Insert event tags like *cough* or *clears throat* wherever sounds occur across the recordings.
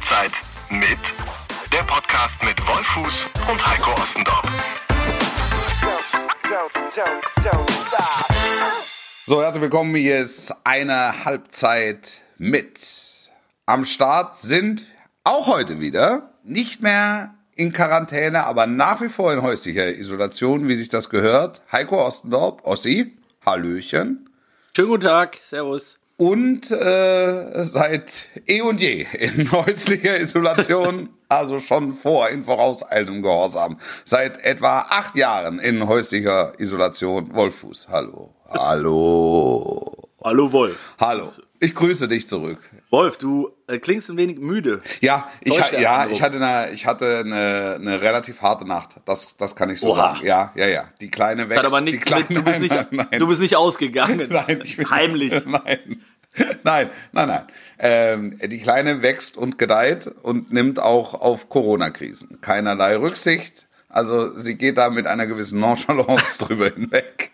Halbzeit mit der Podcast mit Wolfuß und Heiko Ostendorf. So, herzlich willkommen. Hier ist eine Halbzeit mit. Am Start sind auch heute wieder nicht mehr in Quarantäne, aber nach wie vor in häuslicher Isolation, wie sich das gehört. Heiko Ostendorf, Ossi, Hallöchen. Schönen guten Tag, Servus. Und äh, seit eh und je in *laughs* häuslicher Isolation, also schon vor in vorauseilendem Gehorsam, seit etwa acht Jahren in häuslicher Isolation, Wolfuß. Hallo. Hallo. Hallo Wolf. Hallo. Ich grüße dich zurück. Wolf, du äh, klingst ein wenig müde. Ja, ich, ja, ich hatte, eine, ich hatte eine, eine relativ harte Nacht. Das, das kann ich so Oha. sagen. Ja, ja, ja. Die kleine wächst. Hat aber die nichts kleine, mit, du bist nicht, *laughs* nein, nein, du bist nicht ausgegangen. *laughs* Nein, ich bin, Heimlich. Nein. *laughs* Nein, nein, nein. Ähm, die Kleine wächst und gedeiht und nimmt auch auf Corona-Krisen keinerlei Rücksicht. Also sie geht da mit einer gewissen Nonchalance *laughs* drüber hinweg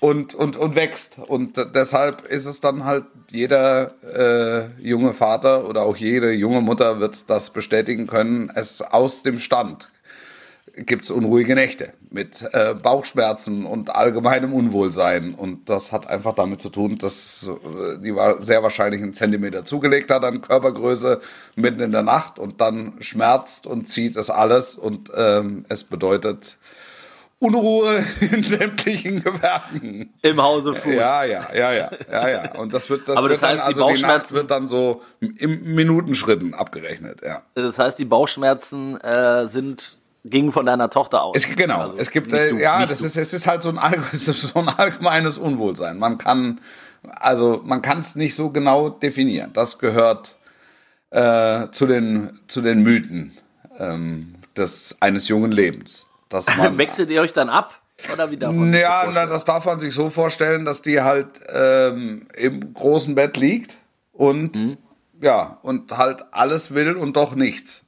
und, und, und wächst. Und deshalb ist es dann halt jeder äh, junge Vater oder auch jede junge Mutter wird das bestätigen können. Es aus dem Stand gibt es unruhige Nächte mit äh, Bauchschmerzen und allgemeinem Unwohlsein. Und das hat einfach damit zu tun, dass äh, die war sehr wahrscheinlich einen Zentimeter zugelegt hat an Körpergröße mitten in der Nacht und dann schmerzt und zieht es alles. Und ähm, es bedeutet Unruhe *laughs* in sämtlichen Gewerken. Im Hause Fuß. Ja, ja, ja, ja, ja, ja. Und das wird, das Aber das wird dann, heißt, die also die Nacht Bauchschmerzen- wird dann so im Minutenschritten abgerechnet, ja. Das heißt, die Bauchschmerzen äh, sind gingen von deiner Tochter aus. Es, genau, Also es gibt, äh, du, ja, das du. ist, es ist halt so ein, allg- *laughs* es ist so ein allgemeines Unwohlsein. Man kann, also man kann es nicht so genau definieren. Das gehört äh, zu den zu den Mythen ähm, des eines jungen Lebens, dass *laughs* man Wechselt ihr euch dann ab? Oder wie darf man ja, das na, das darf man sich so vorstellen, dass die halt ähm, im großen Bett liegt und Mhm. ja, und halt alles will und doch nichts.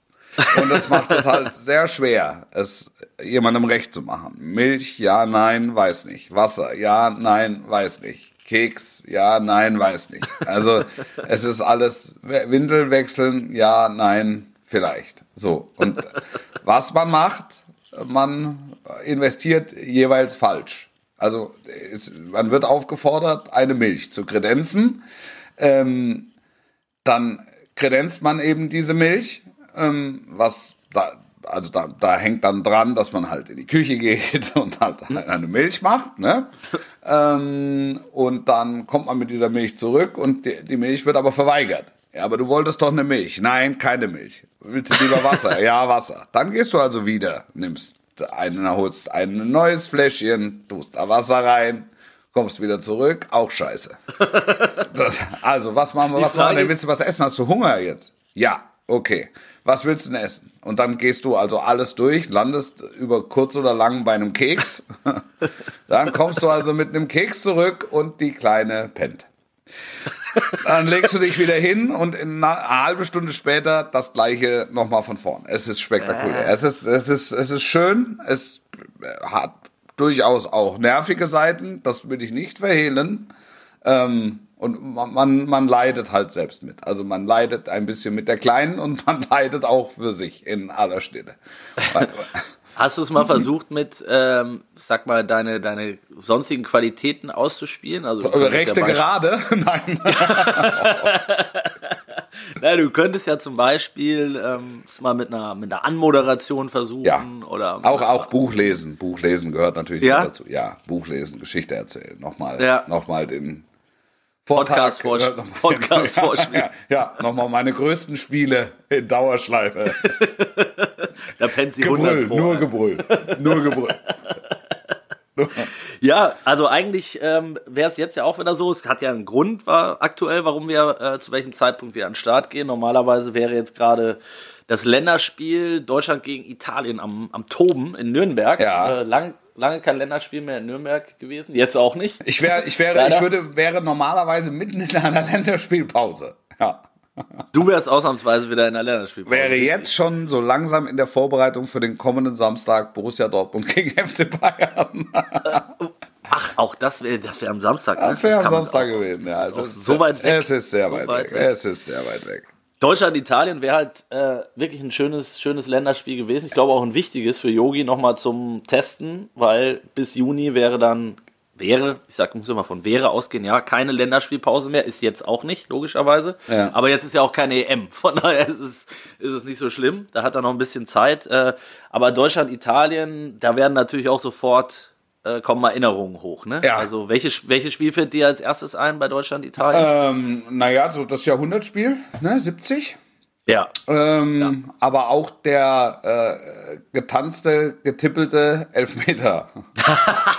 Und das macht es halt sehr schwer, es jemandem recht zu machen. Milch, ja, nein, weiß nicht. Wasser, ja, nein, weiß nicht. Keks, ja, nein, weiß nicht. Also es ist alles Windel wechseln, ja, nein, vielleicht. So. Und was man macht, man investiert jeweils falsch. Also es, man wird aufgefordert, eine Milch zu kredenzen. Ähm, dann kredenzt man eben diese Milch, ähm, was da, also da, da hängt dann dran, dass man halt in die Küche *laughs* geht und halt eine Milch macht, ne? *laughs* ähm, und dann kommt man mit dieser Milch zurück und die, die Milch wird aber verweigert. Ja, aber du wolltest doch eine Milch. Nein, keine Milch. Willst du lieber Wasser? *laughs* ja, Wasser. Dann gehst du also wieder, nimmst einen, holst ein neues Fläschchen, tust da Wasser rein, kommst wieder zurück, auch scheiße. Das, also, was machen wir, was machen wir denn? Willst du was essen? Hast du Hunger jetzt? Ja, okay. Was willst du denn essen? Und dann gehst du also alles durch, landest über kurz oder lang bei einem Keks. *laughs* Dann kommst du also mit einem Keks zurück und die Kleine pennt. Dann legst du dich wieder hin und in einer halben Stunde später das gleiche nochmal von vorn. Es ist spektakulär. Es ist, es ist, es ist schön. Es hat durchaus auch nervige Seiten. Das will ich nicht verhehlen. Ähm, und man, man, man leidet halt selbst mit. Also man leidet ein bisschen mit der Kleinen und *laughs* man leidet auch für sich in aller Stille. Hast du es mal versucht mit, ähm, sag mal, deine, deine sonstigen Qualitäten auszuspielen? Also könntest Rechte ja gerade? *laughs* Nein. *laughs* Na, du könntest ja zum Beispiel ähm, es mal mit einer, mit einer Anmoderation versuchen Ja. oder Auch, auch Buch lesen. Buch lesen gehört natürlich Ja? dazu. Ja, Buch lesen, Geschichte erzählen. Nochmal, Ja. nochmal den Podcast, Vortrag, vors nochmal- Podcast ja, *laughs* vorspielen. Ja, ja, nochmal meine größten Spiele in Dauerschleife. *laughs* Da pennt sie Gebrüll, 100 Pro. nur Gebrüll. Nur Gebrüll. *laughs* Ja, also eigentlich ähm, wäre es jetzt ja auch wieder so. Es hat ja einen Grund war aktuell, warum wir äh, zu welchem Zeitpunkt wir an den Start gehen. Normalerweise wäre jetzt gerade das Länderspiel Deutschland gegen Italien am, am Toben in Nürnberg. Ja. Äh, lang, lange kein Länderspiel mehr in Nürnberg gewesen. Jetzt auch nicht. Ich wäre, ich wäre, Leider. ich würde, wäre normalerweise mitten in einer *laughs* Länderspielpause. Ja. Du wärst ausnahmsweise wieder in der Länderspielpause. Wäre jetzt schon so langsam in der Vorbereitung für den kommenden Samstag Borussia Dortmund gegen *laughs* FC Bayern. Ach, auch das wäre das wär am Samstag. ne? Das wäre am Samstag gewesen. Ja, auch so weit weg. Es ist sehr So weit, weit weg. weg. Es ist sehr weit weg. Deutschland-Italien wäre halt äh, wirklich ein schönes, schönes Länderspiel gewesen. Ich glaube auch ein wichtiges für Yogi nochmal zum Testen, weil bis Juni wäre dann, wäre, ich sag, muss immer von wäre ausgehen, ja, keine Länderspielpause mehr, ist jetzt auch nicht, logischerweise. Ja. Aber jetzt ist ja auch keine EM, *laughs* von daher ist es, ist es nicht so schlimm. Da hat er noch ein bisschen Zeit. Äh, aber Deutschland-Italien, da werden natürlich auch sofort äh, kommen Erinnerungen hoch, ne? Ja. Also welches, welches Spiel fällt dir als erstes ein bei Deutschland-Italien? Ähm, naja, so das Jahrhundertspiel, ne, 70. ja. Ähm, Aber auch der äh, getanzte, getippelte Elfmeter. *laughs*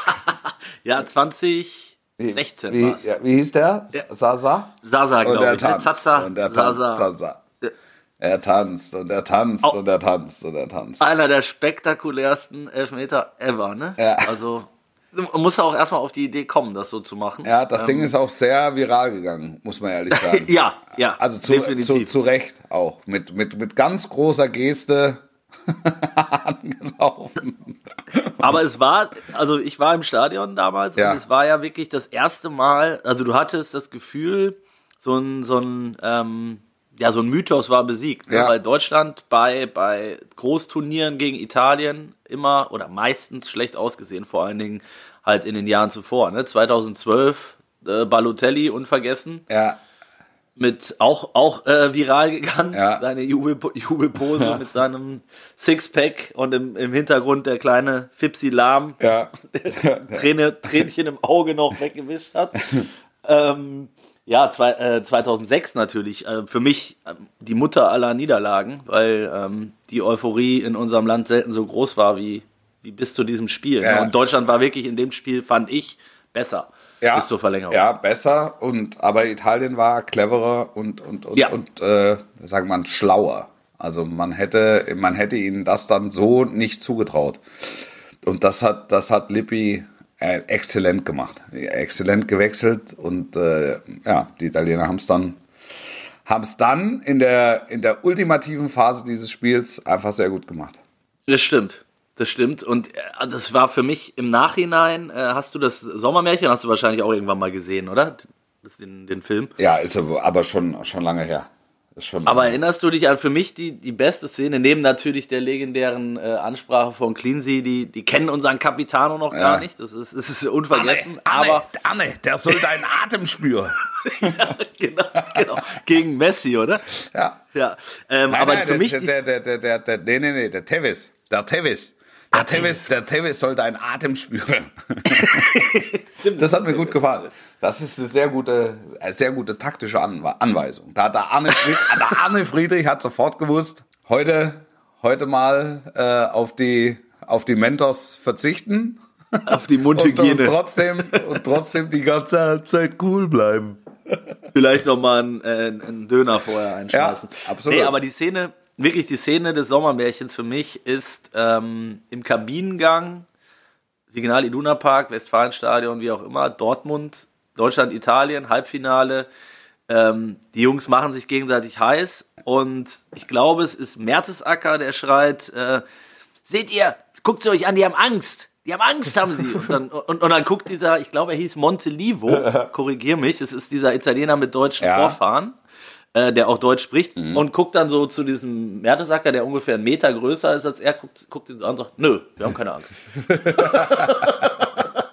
Ja, 2016 Wie, war's. ja, wie hieß der? Sasa? Sasa, glaube der ich. Ne? tanzt. Zaza, und der tanzt. Sasa. Er tanzt und er tanzt Au. und er tanzt und er tanzt. Einer der spektakulärsten Elfmeter ever, ne? Ja. Also, muss ja auch erstmal auf die Idee kommen, das so zu machen. Ja, das Ding Ähm, ist auch sehr viral gegangen, muss man ehrlich *laughs* sagen. Ja, ja. Also zu, zu, zu Recht auch. Mit, mit, mit ganz großer Geste *laughs* angelaufen. Aber es war, also ich war im Stadion damals Ja. und es war ja wirklich das erste Mal, also du hattest das Gefühl, so ein, so ein, ähm, ja, so ein Mythos war besiegt, ne? Ja. weil Deutschland bei, bei Großturnieren gegen Italien immer oder meistens schlecht ausgesehen, vor allen Dingen halt in den Jahren zuvor. Ne? 2012 äh, Balotelli unvergessen, Ja, mit auch, auch äh, viral gegangen, Ja. seine Jubel, Jubelpose mit seinem Sixpack und im, im Hintergrund der kleine Fipsi Lahm ja. *laughs* Träne, Tränchen im Auge noch weggewischt hat. *laughs* ähm, ja, zwei, äh, 2006 natürlich. Äh, für mich äh, die Mutter aller Niederlagen, weil ähm, die Euphorie in unserem Land selten so groß war wie, wie bis zu diesem Spiel. Ja. Ne? Und Deutschland war wirklich in dem Spiel, fand ich, besser ja, bis zur Verlängerung. Ja, besser. Und, aber Italien war cleverer und, und, und, Ja. und äh, sagen wir mal, schlauer. Also man hätte, man hätte ihnen das dann so nicht zugetraut. Und das hat, das hat Lippi äh, exzellent gemacht. Exzellent gewechselt und äh, ja, die Italiener haben es dann, haben es dann in der, in der ultimativen Phase dieses Spiels einfach sehr gut gemacht. Das stimmt. Das stimmt. Und äh, das war für mich im Nachhinein, äh, hast du das Sommermärchen, hast du wahrscheinlich auch irgendwann mal gesehen, oder? Das, den, den Film. Ja, ist aber aber schon, schon lange her. Ist schon Aber erinnerst du dich an für mich die, die beste Szene, neben natürlich der legendären äh, Ansprache von Cleansea, die, die kennen unseren Capitano noch gar Ja. nicht, das ist, das ist unvergessen, aber Arne, der soll deinen *laughs* Atem spüren. *laughs* genau, genau, gegen Messi, oder? Ja. Ja, ähm, Nein, aber nein, für der, mich, der, der, der, der, der, nee, nee, nee, der Tevis. Der Tevis. Der Tevis, der Tevis soll deinen Atem spüren. *laughs* stimmt, Das hat mir gut gefallen. Das ist eine sehr gute, eine sehr gute taktische Anwe- Anweisung. Da der Arne, Fried, *laughs* der Arne Friedrich hat sofort gewusst, heute, heute mal äh, auf die, auf die Mentors verzichten auf die *laughs* und, und Mundhygiene trotzdem, und trotzdem die ganze Halbzeit cool bleiben. vielleicht noch mal einen, äh, einen Döner vorher einschmeißen. Ja, absolut. Nee, aber die Szene, wirklich die Szene des Sommermärchens für mich ist ähm, im Kabinengang, Signal Iduna Park, Westfalenstadion, wie auch immer, Dortmund, Deutschland, Italien, Halbfinale. Ähm, die Jungs machen sich gegenseitig heiß und ich glaube, es ist Mertesacker, der schreit, äh, seht ihr, guckt sie euch an, die haben Angst. Die haben Angst, haben sie. Und dann, und, und dann guckt dieser, ich glaube, er hieß Montelivo, *laughs* korrigier mich, es ist dieser Italiener mit deutschen Ja. Vorfahren, äh, der auch Deutsch spricht, und guckt dann so zu diesem Mertesacker, der ungefähr einen Meter größer ist als er, guckt, guckt ihn so an und sagt, nö, wir haben keine Angst. *laughs*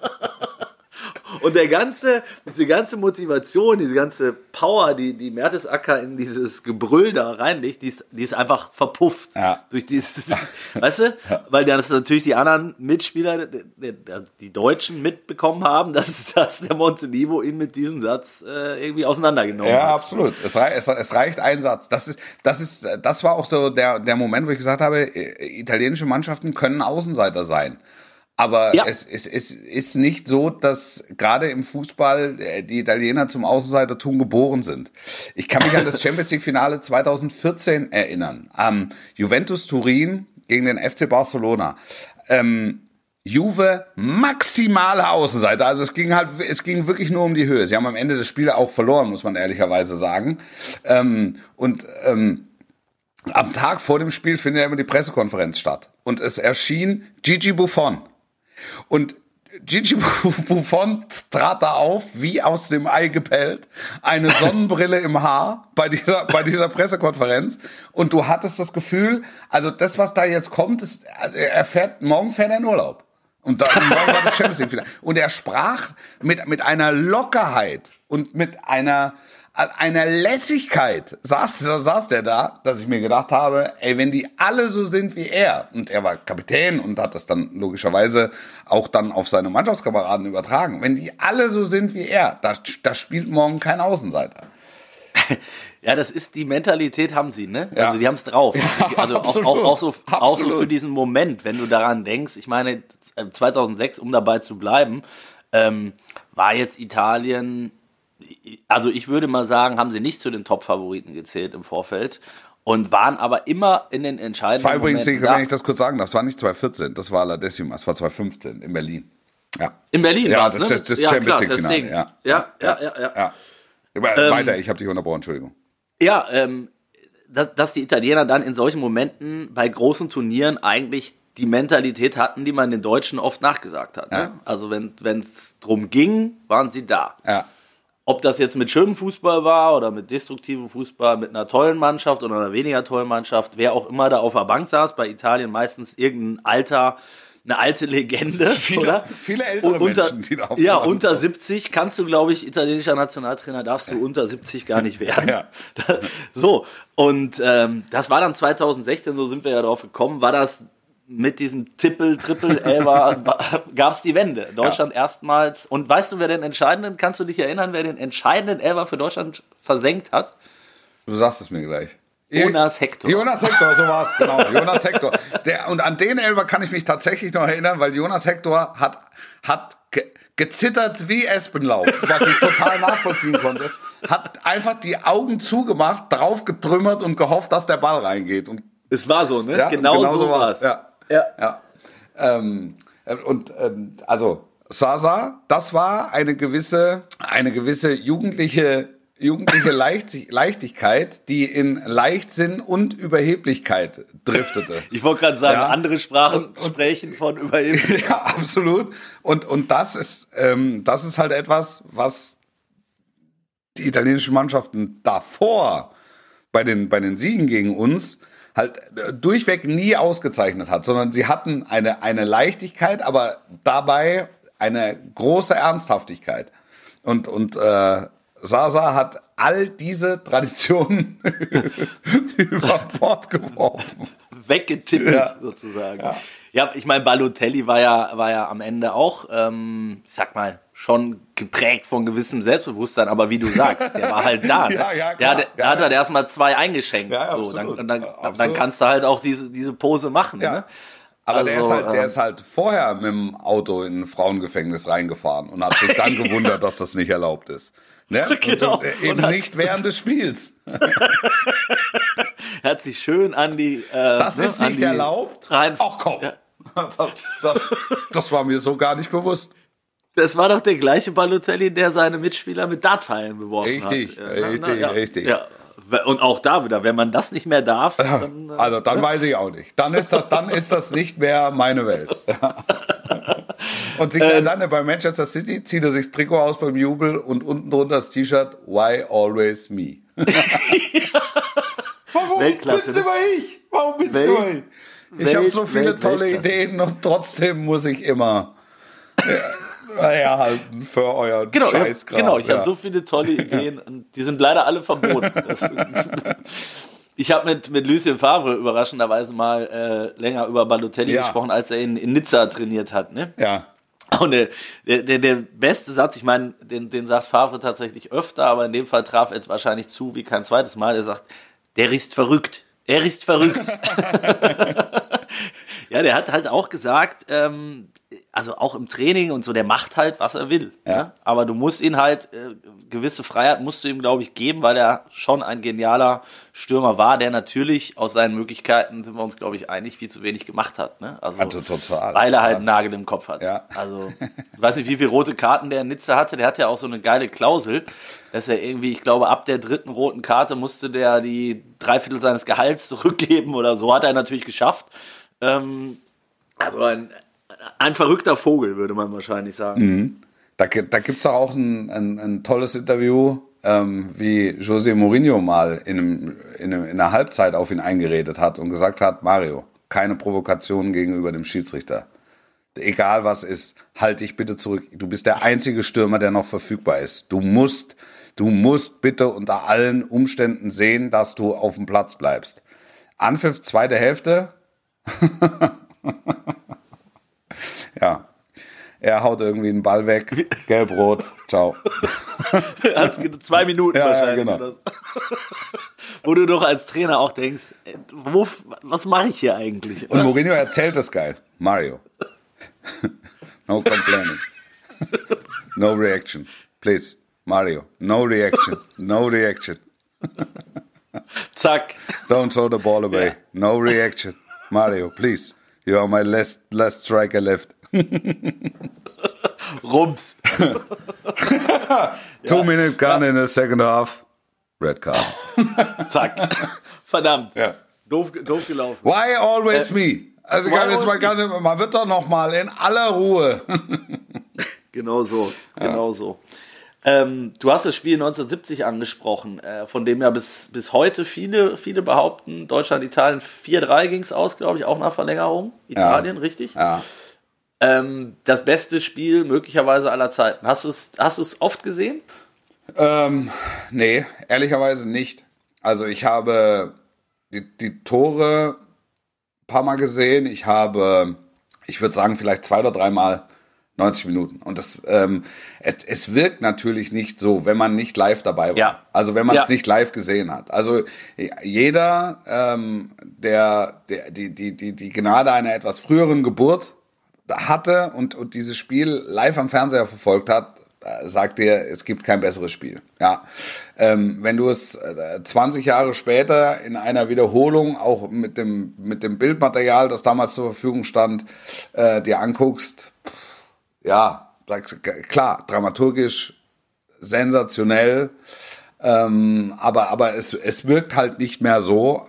Und der ganze, diese ganze Motivation, diese ganze Power, die, die Mertesacker in dieses Gebrüll da reinlegt, die ist, die ist einfach verpufft. Ja. Durch dieses, *laughs* weißt du? Weil dann das natürlich die anderen Mitspieler, die Deutschen mitbekommen haben, *laughs* dass, dass der Montelivo ihn mit diesem Satz äh, irgendwie auseinandergenommen Ja, hat. absolut. Es, rei es, es reicht ein Satz. Das ist, das ist, das war auch so der, der Moment, wo ich gesagt habe, italienische Mannschaften können Außenseiter sein. Aber Ja. es, es, es ist nicht so, dass gerade im Fußball äh, die Italiener zum Außenseitertum geboren sind. Ich kann mich an das *laughs* Champions League Finale 2014 erinnern. Am Juventus Turin gegen den FC Barcelona. Ähm, Juve maximale Außenseiter. Also es ging halt, es ging wirklich nur um die Höhe. Sie haben am Ende des Spiels auch verloren, muss man ehrlicherweise sagen. Ähm, und ähm, am Tag vor dem Spiel findet ja immer die Pressekonferenz statt. Und es erschien Gigi Buffon. Und Gigi *laughs* Buffon trat da auf, wie aus dem Ei gepellt, eine *laughs* Sonnenbrille im Haar bei dieser, bei dieser Pressekonferenz. Und du hattest das Gefühl, also das, was da jetzt kommt, ist, also er fährt, morgen fährt er in Urlaub. Und da morgen war das *laughs* Champions League Finale. Und er sprach mit, mit einer Lockerheit und mit einer, einer Lässigkeit saß, saß der da, dass ich mir gedacht habe, ey, wenn die alle so sind wie er, und er war Kapitän und hat das dann logischerweise auch dann auf seine Mannschaftskameraden übertragen, wenn die alle so sind wie er, da, da spielt morgen kein Außenseiter. *laughs* Ja, das ist die Mentalität haben sie, ne? Ja. Also die haben es drauf. Ja, also auch, absolut. auch, auch, so, auch so für diesen Moment, wenn du daran denkst. Ich meine, 2006, um dabei zu bleiben, ähm, war jetzt Italien, also ich würde mal sagen, haben sie nicht zu den Top-Favoriten gezählt im Vorfeld und waren aber immer in den entscheidenden Das war übrigens, Momenten wenn ich das kurz sagen darf, das war nicht 2014, das war La Decima, das war 2015 in Berlin. Ja. In Berlin Ja, das, ne? das, das ja, Champions klar, League Finale. deswegen. Ja. Ja, ja, ja, ja. ja. Aber Ähm, Weiter, ich habe dich unterbrochen, Entschuldigung. Ja, ähm, dass, dass die Italiener dann in solchen Momenten bei großen Turnieren eigentlich die Mentalität hatten, die man den Deutschen oft nachgesagt hat. Ja. Ne? Also wenn es drum ging, waren sie da. Ja. Ob das jetzt mit schönem Fußball war oder mit destruktivem Fußball, mit einer tollen Mannschaft oder einer weniger tollen Mannschaft, wer auch immer da auf der Bank saß, bei Italien meistens irgendein alter, eine alte Legende, *laughs* Viele- oder? viele ältere Und unter, Menschen, die da auf Ja, unter saßen. 70 kannst du, glaube ich, italienischer Nationaltrainer darfst du unter 70 gar nicht werden. Ja. *laughs* So, und ähm, das war dann 2016, so sind wir ja drauf gekommen, war das mit diesem Tippel, Triple, Elber, gab es die Wende. Deutschland erstmals. Und weißt du, wer den entscheidenden, kannst du dich erinnern, wer den entscheidenden Elber für Deutschland versenkt hat? Du sagst es mir gleich. Jonas Hector. Jonas Hector, so war's, genau. Jonas Hector. Der, und an den Elber kann ich mich tatsächlich noch erinnern, weil Jonas Hector hat, hat ge, gezittert wie Espenlaub, was ich total nachvollziehen konnte. Hat einfach die Augen zugemacht, drauf getrümmert und gehofft, dass der Ball reingeht. Und Es war so, ne? Ja, genau, genau so war es. Ja. Ja. Ja. Ähm, äh, und ähm, also Sasa, das war eine gewisse, eine gewisse jugendliche, jugendliche *laughs* Leicht Leichtigkeit, die in Leichtsinn und Überheblichkeit driftete. Ich wollte gerade sagen, Ja. andere Sprachen sprechen von Überhebung. *laughs* ja, absolut. Und, und das ist, ähm, das ist halt etwas, was die italienischen Mannschaften davor bei den, bei den Siegen gegen uns halt äh, durchweg nie ausgezeichnet hat, sondern sie hatten eine, eine Leichtigkeit, aber dabei eine große Ernsthaftigkeit. Und, und äh, Sasa hat all diese Traditionen *laughs* über Bord geworfen. weggetippelt Ja. sozusagen. Ja, ich meine, Balotelli war ja, war ja am Ende auch, ähm, ich sag mal, schon geprägt von gewissem Selbstbewusstsein, aber wie du sagst, der war halt da. *laughs* Ne? Ja, ja, der, klar. hat, der Ja, hat ja. halt erstmal zwei eingeschenkt. Ja, so, absolut. dann, dann, dann kannst du halt auch diese, diese Pose machen. Ja. Ne? Aber der, ist Also, halt, der ähm, ist halt vorher mit dem Auto in ein Frauengefängnis reingefahren und hat sich dann *laughs* gewundert, dass das nicht erlaubt ist. Ne? *laughs* Genau. Und, äh, eben Und nicht während des Spiels. Er hat sich schön an die. Äh, Das ne, ist nicht erlaubt. Rein, Ach komm. Das, das, das war mir so gar nicht bewusst. Das war doch der gleiche Balotelli, der seine Mitspieler mit Dartpfeilen beworfen Richtig, hat. Richtig, ja, richtig. Ja. Und auch da wieder, wenn man das nicht mehr darf, dann, äh, Also dann weiß ich auch nicht. Dann ist das, dann ist das nicht mehr meine Welt. *laughs* Und sich Ähm. dann bei Manchester City zieht er sich das Trikot aus beim Jubel und unten drunter das T-Shirt Why always me? *laughs* *laughs* Warum Weltklasse, bin's ne? immer ich? Warum bin's Welt- immer ich? Ich habe so viele Welt- tolle Weltklasse. Ideen und trotzdem muss ich immer ja, herhalten für euren Genau, Scheißkram. genau, ich ja. habe so viele tolle Ideen und die sind leider alle verboten. Das, *laughs* ich habe mit, mit Lucien Favre überraschenderweise mal äh, länger über Balotelli Ja. gesprochen, als er in, in Nizza trainiert hat. Ne? ja. Und der, der, der, der beste Satz, ich meine, den, den sagt Favre tatsächlich öfter, aber in dem Fall traf er wahrscheinlich zu wie kein zweites Mal. Er sagt, der ist verrückt. Er ist verrückt. *laughs* *laughs* ja, der hat halt auch gesagt, ähm, also auch im Training und so, der macht halt, was er will. Ja. Ne? Aber du musst ihn halt, äh, gewisse Freiheit musst du ihm, glaube ich, geben, weil er schon ein genialer Stürmer war, der natürlich aus seinen Möglichkeiten, sind wir uns, glaube ich, einig, viel zu wenig gemacht hat. Ne? Also, Also total, Weil er total. halt einen Nagel im Kopf hat. Ja. Also, ich weiß nicht, wie viele rote Karten der in Nizza hatte. Der hat ja auch so eine geile Klausel, dass er irgendwie, ich glaube, ab der dritten roten Karte musste der die Dreiviertel seines Gehalts *laughs* zurückgeben oder so. Hat er natürlich geschafft. Ähm, also ein, Ein verrückter Vogel, würde man wahrscheinlich sagen. Da, gi- da gibt es auch ein, ein, ein tolles Interview, ähm, wie José Mourinho mal in, einem, in, einem, in einer Halbzeit auf ihn eingeredet hat und gesagt hat, Mario, keine Provokationen gegenüber dem Schiedsrichter. Egal was ist, halt dich bitte zurück. Du bist der einzige Stürmer, der noch verfügbar ist. Du musst, du musst bitte unter allen Umständen sehen, dass du auf dem Platz bleibst. Anpfiff, zweite Hälfte. *laughs* ja. Er haut irgendwie einen Ball weg. Gelb-rot. Ciao. *laughs* Zwei Minuten Ja, ja, wahrscheinlich. genau. oder so. Wo du doch als Trainer auch denkst, wo, was mache ich hier eigentlich? Und Mourinho erzählt es geil. Mario. *laughs* No complaining. No reaction. Please. Mario. No reaction. No reaction. *laughs* Zack. Don't throw the ball away. Ja. No reaction. Mario, please. You are my last, last striker left. *laughs* Rums. *laughs* Two minute gun in the second half. Red card. *laughs* Zack. Verdammt. Ja. Doof, doof gelaufen. Why always me? Also Äh, kann jetzt mal ganz, man wird doch noch mal in aller Ruhe. Genau so. Genau so. Ähm, du hast das Spiel 1970 angesprochen, äh, von dem ja bis, bis heute viele, viele behaupten, Deutschland, Italien 4-3 ging es aus, glaube ich, auch nach Verlängerung. Italien, richtig? Ja. Ähm, das beste Spiel möglicherweise aller Zeiten. Hast du es hast du's oft gesehen? Ähm, nee, ehrlicherweise nicht. Also ich habe die, die Tore ein paar Mal gesehen. Ich habe, ich würde sagen, vielleicht zwei oder dreimal 90 Minuten. Und das, ähm, es, es wirkt natürlich nicht so, wenn man nicht live dabei war. Ja. Also wenn man es Ja. nicht live gesehen hat. Also jeder, ähm, der, der die, die, die, die Gnade einer etwas früheren Geburt hatte und, und dieses Spiel live am Fernseher verfolgt hat, äh, sagt dir, es gibt kein besseres Spiel. Ja, ähm, wenn du es äh, 20 Jahre später in einer Wiederholung auch mit dem mit dem Bildmaterial, das damals zur Verfügung stand, äh, dir anguckst, ja, klar, dramaturgisch sensationell, ähm, aber aber es es wirkt halt nicht mehr so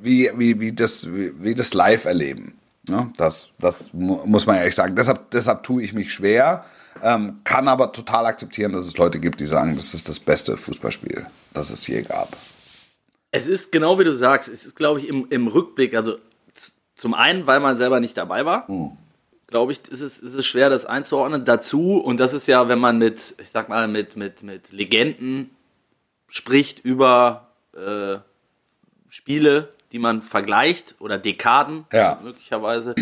wie wie wie das wie, wie das Live erleben. Ja, das, das mu muss man ehrlich sagen. Deshalb, deshalb tue ich mich schwer, ähm, kann aber total akzeptieren, dass es Leute gibt, die sagen, das ist das beste Fußballspiel, das es je gab. Es ist genau wie du sagst, es ist, glaube ich, im, im Rückblick, also zum einen, weil man selber nicht dabei war, glaube ich, ist es, ist es schwer, das einzuordnen. Dazu, und das ist ja, wenn man mit, ich sag mal, mit, mit, mit Legenden spricht über äh, Spiele, die man vergleicht oder Dekaden Ja. möglicherweise,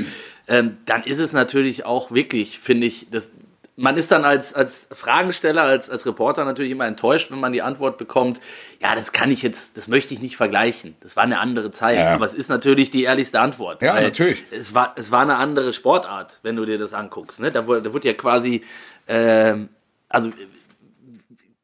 ähm, dann ist es natürlich auch wirklich, finde ich, das, man ist dann als, als Fragensteller, als, als Reporter natürlich immer enttäuscht, wenn man die Antwort bekommt, ja, das kann ich jetzt, das möchte ich nicht vergleichen. Das war eine andere Zeit. Ja. Aber es ist natürlich die ehrlichste Antwort. Ja, natürlich. Es war, es war eine andere Sportart, wenn du dir das anguckst. Ne? Da, wurde, da wurde ja quasi, ähm, also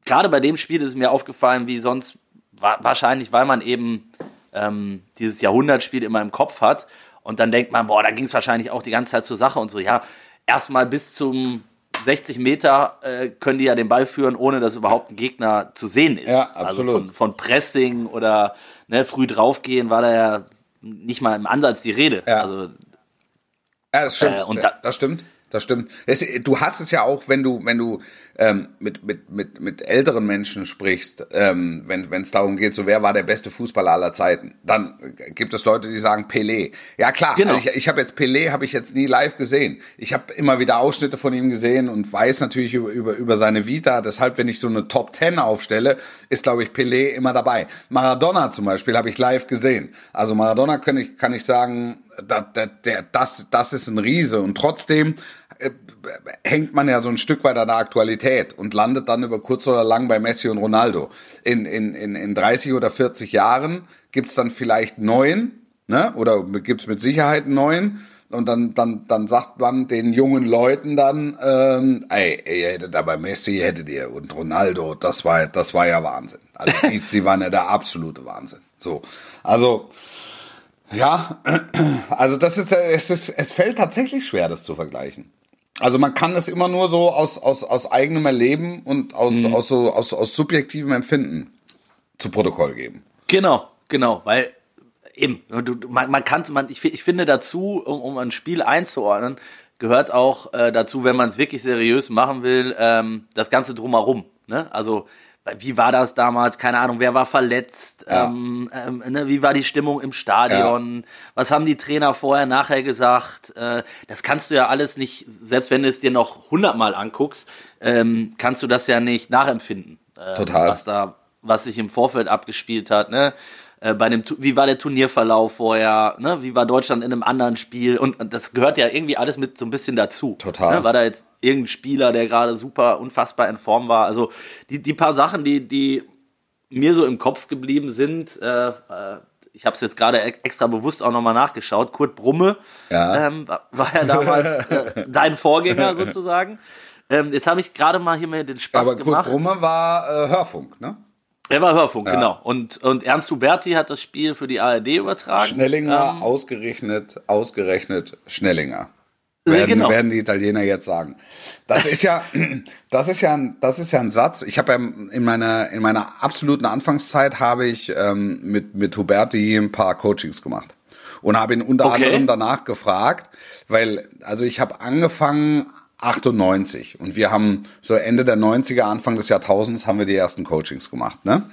gerade bei dem Spiel ist es mir aufgefallen, wie sonst, wa wahrscheinlich, weil man eben ähm, dieses Jahrhundertspiel immer im Kopf hat. Und dann denkt man, boah, da ging es wahrscheinlich auch die ganze Zeit zur Sache und so. Ja, erstmal bis zum 60 Meter äh, können die ja den Ball führen, ohne dass überhaupt ein Gegner zu sehen ist. Ja, Also absolut. von, von Pressing oder ne, früh draufgehen war da ja nicht mal im Ansatz die Rede. Ja. Also Ja, das stimmt. Äh, und da- das stimmt. Das stimmt. Du hast es ja auch, wenn du, wenn du ähm, mit, mit, mit, mit älteren Menschen sprichst, ähm, wenn es darum geht, so wer war der beste Fußballer aller Zeiten, dann gibt es Leute, die sagen Pelé. Ja klar, Genau. also ich, ich habe jetzt Pelé, habe ich jetzt nie live gesehen. Ich habe immer wieder Ausschnitte von ihm gesehen und weiß natürlich über, über, über seine Vita. Deshalb, wenn ich so eine Top Ten aufstelle, ist, glaube ich, Pelé immer dabei. Maradona zum Beispiel habe ich live gesehen. Also Maradona kann ich, kann ich sagen, da, da, der, das, das ist ein Riese. Und trotzdem äh, hängt man ja so ein Stück weit an der Aktualität und landet dann über kurz oder lang bei Messi und Ronaldo. In, in, in, in 30 oder 40 Jahren gibt's dann vielleicht neun, ne? oder gibt's mit Sicherheit neun. Und dann, dann, dann sagt man den jungen Leuten dann, ähm, ey, ihr hättet da bei Messi, hättet ihr und Ronaldo, das war, das war ja Wahnsinn. Also die, *laughs* die waren ja der absolute Wahnsinn. So, also ja, *clears throat* also das ist, es ist, es fällt tatsächlich schwer, das zu vergleichen. Also man kann es immer nur so aus, aus, aus eigenem Erleben und aus, aus, so, aus, aus subjektivem Empfinden zu Protokoll geben. Genau, genau, weil eben, du, man, man kann, man, ich, ich finde dazu, um, um ein Spiel einzuordnen, gehört auch äh, dazu, wenn man es wirklich seriös machen will, ähm, das Ganze drumherum. Ne? Also wie war das damals? Keine Ahnung, wer war verletzt? Ja. Ähm, ähm, ne, wie war die Stimmung im Stadion? Ja. Was haben die Trainer vorher, nachher gesagt? Äh, das kannst du ja alles nicht, selbst wenn du es dir noch hundertmal anguckst, ähm, kannst du das ja nicht nachempfinden. Äh, Total. Was da, was sich im Vorfeld abgespielt hat. Ne? Äh, bei dem, wie war der Turnierverlauf vorher, ne? wie war Deutschland in einem anderen Spiel und, und das gehört ja irgendwie alles mit so ein bisschen dazu. Total. Ne? War da jetzt irgendein Spieler, der gerade super unfassbar in Form war. Also die, die paar Sachen, die, die mir so im Kopf geblieben sind, äh, äh ich habe es jetzt gerade extra bewusst auch nochmal nachgeschaut. Kurt Brumme ja. Ähm, war ja damals äh, *laughs* dein Vorgänger sozusagen. Ähm, jetzt habe ich gerade mal hier mir den Spaß Aber gemacht. Aber Kurt Brumme war äh, Hörfunk, ne? Er war Hörfunk, ja. genau. Und, und Ernst Huberti hat das Spiel für die ARD übertragen. Schnellinger, ähm, ausgerechnet, ausgerechnet Schnellinger. Werden, genau. werden die Italiener jetzt sagen. Das ist ja, *clears throat* das ist ja, ein, das ist ja ein Satz. Ich habe ja in meiner in meiner absoluten Anfangszeit habe ich ähm, mit mit Huberti ein paar Coachings gemacht und habe ihn unter okay. anderem danach gefragt, weil also ich habe angefangen 98 und wir haben so Ende der 90er, Anfang des Jahrtausends haben wir die ersten Coachings gemacht, ne?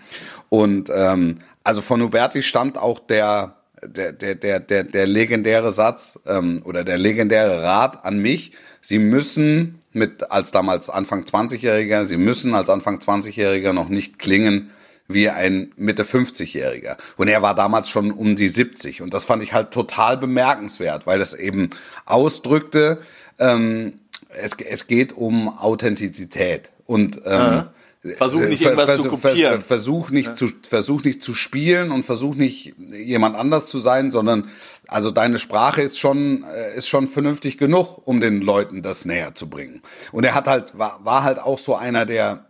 Und ähm, also von Huberti stammt auch der der der der der, der legendäre Satz ähm, oder der legendäre Rat an mich: Sie müssen mit als damals Anfang 20-Jähriger, Sie müssen als Anfang 20-Jähriger noch nicht klingen wie ein Mitte 50-Jähriger. Und er war damals schon um die 70. Und das fand ich halt total bemerkenswert, weil das eben ausdrückte, ähm, es, es geht um Authentizität und ähm, Versuch nicht irgendwas vers zu kopieren. versuch nicht ja. zu versuch nicht zu spielen und versuch nicht jemand anders zu sein, sondern also deine Sprache ist schon äh, ist schon vernünftig genug, um den Leuten das näher zu bringen. Und er hat halt war, war halt auch so einer der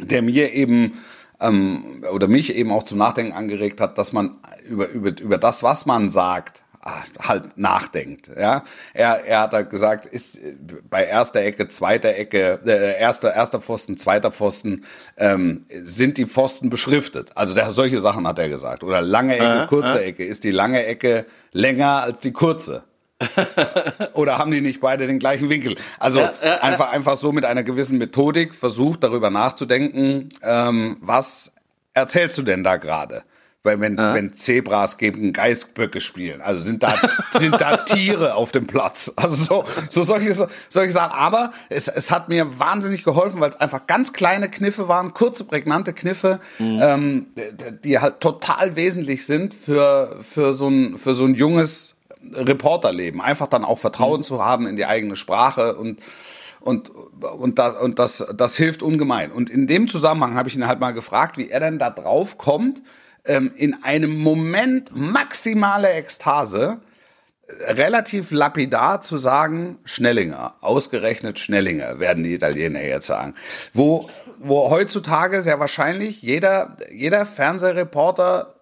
der mir eben ähm, oder mich eben auch zum Nachdenken angeregt hat, dass man über über über das, was man sagt, halt nachdenkt. Ja, er, er hat halt gesagt, ist bei erster Ecke, zweiter Ecke, äh, erster erster Pfosten, zweiter Pfosten ähm, sind die Pfosten beschriftet. Also der, solche Sachen hat er gesagt. Oder lange Ecke, äh, kurze äh. Ecke. Ist die lange Ecke länger als die kurze? *laughs* Oder haben die nicht beide den gleichen Winkel? Also ja, ja, einfach einfach so mit einer gewissen Methodik versucht darüber nachzudenken, ähm, was erzählst du denn da gerade? Weil wenn, ja. wenn Zebras gegen Geißböcke spielen, also sind da, sind da *laughs* Tiere auf dem Platz. Also so, so solche, solche Sachen. Aber es, es hat mir wahnsinnig geholfen, weil es einfach ganz kleine Kniffe waren, kurze, prägnante Kniffe, mhm. ähm, die halt total wesentlich sind für, für so ein, für so ein junges Reporterleben. Einfach dann auch Vertrauen mhm. zu haben in die eigene Sprache und, und, und, das, und das, das hilft ungemein. Und in dem Zusammenhang habe ich ihn halt mal gefragt, wie er denn da drauf kommt, ähm, in einem Moment maximale Ekstase äh, relativ lapidar zu sagen, Schnellinger, ausgerechnet Schnellinger, werden die Italiener jetzt sagen. Wo, wo heutzutage sehr wahrscheinlich jeder, jeder Fernsehreporter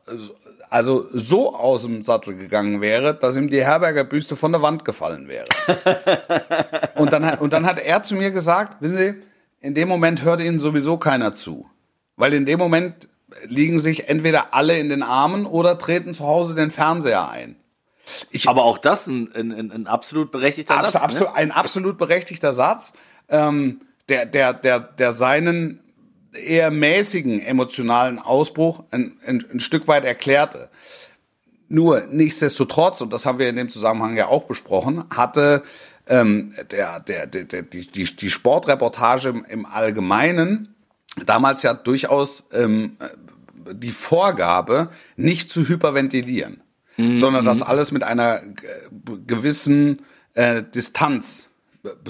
also so aus dem Sattel gegangen wäre, dass ihm die Herberger Büste von der Wand gefallen wäre. *laughs* und, dann, und dann hat er zu mir gesagt, wissen Sie, in dem Moment hört Ihnen sowieso keiner zu. Weil in dem Moment liegen sich entweder alle in den Armen oder treten zu Hause den Fernseher ein. Ich, Aber auch das ein, ein, ein absolut berechtigter abs Satz. Absolut, ne? Ein absolut berechtigter Satz, ähm, der, der, der, der seinen eher mäßigen emotionalen Ausbruch ein, ein, ein Stück weit erklärte. Nur nichtsdestotrotz, und das haben wir in dem Zusammenhang ja auch besprochen, hatte ähm, der, der, der, der, die, die Sportreportage im Allgemeinen damals ja durchaus ähm, die Vorgabe, nicht zu hyperventilieren, mhm. sondern das alles mit einer gewissen äh, Distanz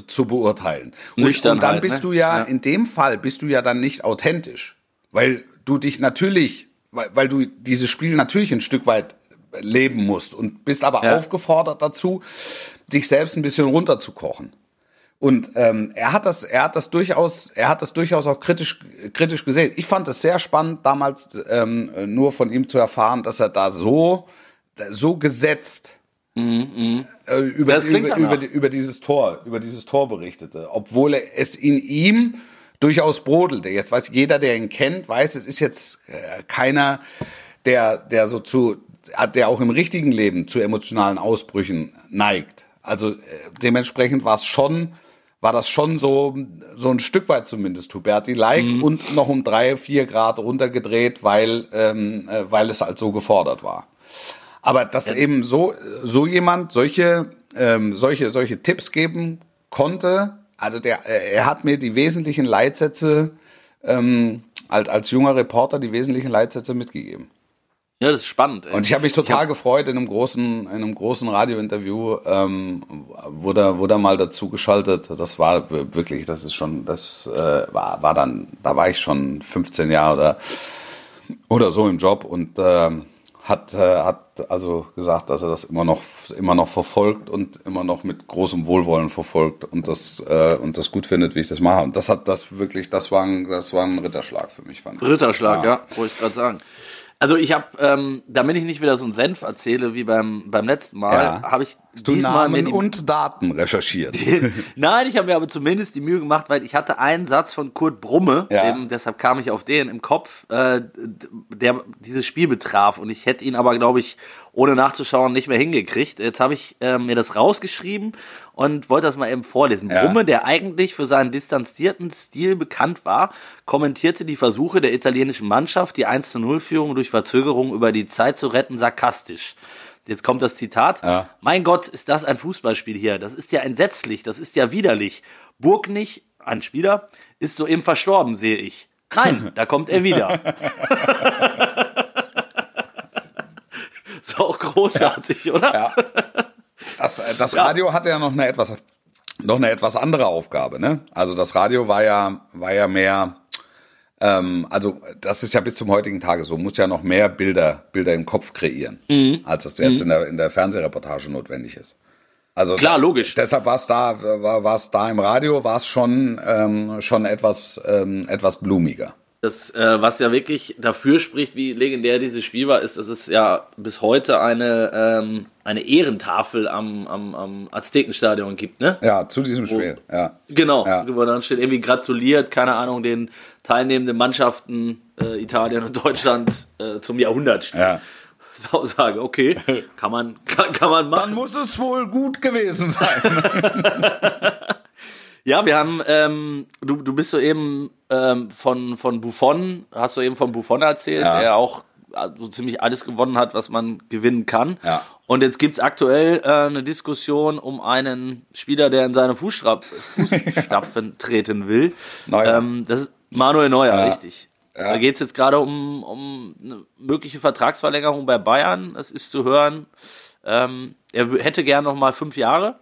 zu beurteilen. Und, und dann bist ne? du ja, ja, in dem Fall bist du ja dann nicht authentisch, weil du dich natürlich, weil, weil du dieses Spiel natürlich ein Stück weit leben musst und bist aber ja. aufgefordert dazu, dich selbst ein bisschen runterzukochen. Und ähm, er hat das, er hat das durchaus, er hat das durchaus auch kritisch, kritisch gesehen. Ich fand es sehr spannend, damals ähm, nur von ihm zu erfahren, dass er da so, so gesetzt mhm, äh, über, über, über, über, dieses Tor, über dieses Tor berichtete, obwohl es in ihm durchaus brodelte. Jetzt weiß jeder, der ihn kennt, weiß, es ist jetzt äh, keiner, der, der so zu, der auch im richtigen Leben zu emotionalen Ausbrüchen neigt. Also äh, dementsprechend war es schon, war das schon so, so ein Stück weit zumindest Huberti-like Mhm. und noch um drei, vier Grad runtergedreht, weil, ähm, äh, weil es halt so gefordert war. Aber dass eben so, so jemand solche, ähm, solche, solche Tipps geben konnte, also der, äh, er hat mir die wesentlichen Leitsätze, ähm, als, als junger Reporter die wesentlichen Leitsätze mitgegeben. Ja, das ist spannend. Ey. Und ich habe mich total gefreut in einem großen, in einem großen Radiointerview, ähm, wurde, er- wurde mal dazu geschaltet. Das war wirklich, das ist schon, das äh, war, war dann, da war ich schon 15 Jahre oder, oder so im Job und ähm, hat, äh, hat also gesagt, dass er das immer noch, immer noch verfolgt und immer noch mit großem Wohlwollen verfolgt und das, äh, und das gut findet, wie ich das mache. Und das hat das wirklich, das war ein, das war ein Ritterschlag für mich, fand ich. Ritterschlag, ja, wollte ich gerade sagen. Also ich habe, ähm, damit ich nicht wieder so einen Senf erzähle wie beim, beim letzten Mal, Ja. habe ich Hast du Namen und Daten recherchiert? *laughs* Nein, ich habe mir aber zumindest die Mühe gemacht, weil ich hatte einen Satz von Kurt Brumme, Ja. eben, deshalb kam ich auf den im Kopf, äh, der dieses Spiel betraf und ich hätte ihn aber, glaube ich, ohne nachzuschauen nicht mehr hingekriegt. Jetzt habe ich äh, mir das rausgeschrieben und wollte das mal eben vorlesen. Ja. Brumme, der eigentlich für seinen distanzierten Stil bekannt war, kommentierte die Versuche der italienischen Mannschaft, die 1 zu 0 Führung durch Verzögerung über die Zeit zu retten, sarkastisch. Jetzt kommt das Zitat. Ja. Mein Gott, ist das ein Fußballspiel hier? Das ist ja entsetzlich, das ist ja widerlich. Burgnig, ein Spieler, ist soeben verstorben, sehe ich. Nein, *laughs* da kommt er wieder. *laughs* ist auch großartig, oder? Ja. Das, das Radio hatte ja noch eine etwas, noch eine etwas andere Aufgabe, ne? Also das Radio war ja, war ja mehr, ähm, also das ist ja bis zum heutigen Tage so, muss ja noch mehr Bilder, Bilder im Kopf kreieren, Mhm. als das jetzt in, der, in der Fernsehreportage notwendig ist. Also Klar, logisch. Deshalb war es da, war, war es da im Radio, war es schon, ähm, schon etwas, ähm, etwas blumiger. Das, äh, was ja wirklich dafür spricht, wie legendär dieses Spiel war, ist, dass es ja bis heute eine, ähm, eine Ehrentafel am, am, am Aztekenstadion gibt, ne? Ja, zu diesem Spiel, ja. Genau, Ja. wo dann steht irgendwie gratuliert, keine Ahnung, den teilnehmenden Mannschaften äh, Italien und Deutschland äh, zum Jahrhundertspiel. Ja. *laughs* So sage, okay, kann man, *laughs* kann, kann man machen. Dann muss es wohl gut gewesen sein. *laughs* Ja, wir haben, ähm, du, du bist so eben ähm, von, von Buffon, hast du eben von Buffon erzählt, Ja. der auch so ziemlich alles gewonnen hat, was man gewinnen kann. Ja. Und jetzt gibt's aktuell äh, eine Diskussion um einen Spieler, der in seine Fußstap Fußstapfen *laughs* treten will. Neuer. Ähm, das ist Manuel Neuer, Ja. richtig. Da geht's jetzt gerade um, um eine mögliche Vertragsverlängerung bei Bayern. Das ist zu hören. Ähm, er hätte gern noch mal fünf Jahre.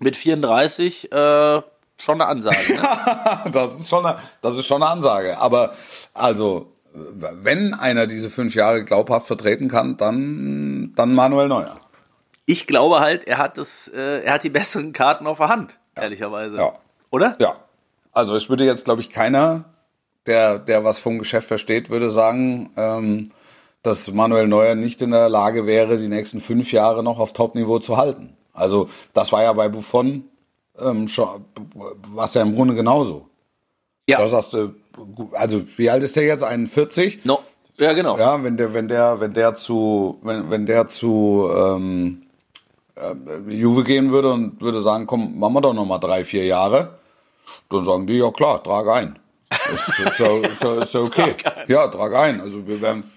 Mit 34 äh, schon eine Ansage. Ne? *laughs* Das ist schon eine, das ist schon eine Ansage. Aber also, wenn einer diese fünf Jahre glaubhaft vertreten kann, dann, dann Manuel Neuer. Ich glaube halt, er hat das, äh, er hat die besseren Karten auf der Hand, ehrlicherweise. Ja. Oder? Ja. Also es würde jetzt, glaube ich, keiner, der, der was vom Geschäft versteht, würde sagen, ähm, dass Manuel Neuer nicht in der Lage wäre, die nächsten fünf Jahre noch auf Top-Niveau zu halten. Also das war ja bei Buffon ähm, schon, war es ja im Grunde genauso. Ja. Da sagst du, also wie alt ist der jetzt? 41? No. Ja, genau. Ja, wenn der, wenn der, wenn der zu, wenn, wenn der zu ähm, äh, Juve gehen würde und würde sagen, komm, machen wir doch noch mal drei, vier Jahre, dann sagen die, ja klar, trag ein. Ist ja, ist ja, ist ja *laughs* okay. Ja, trag ein. Also wir werden,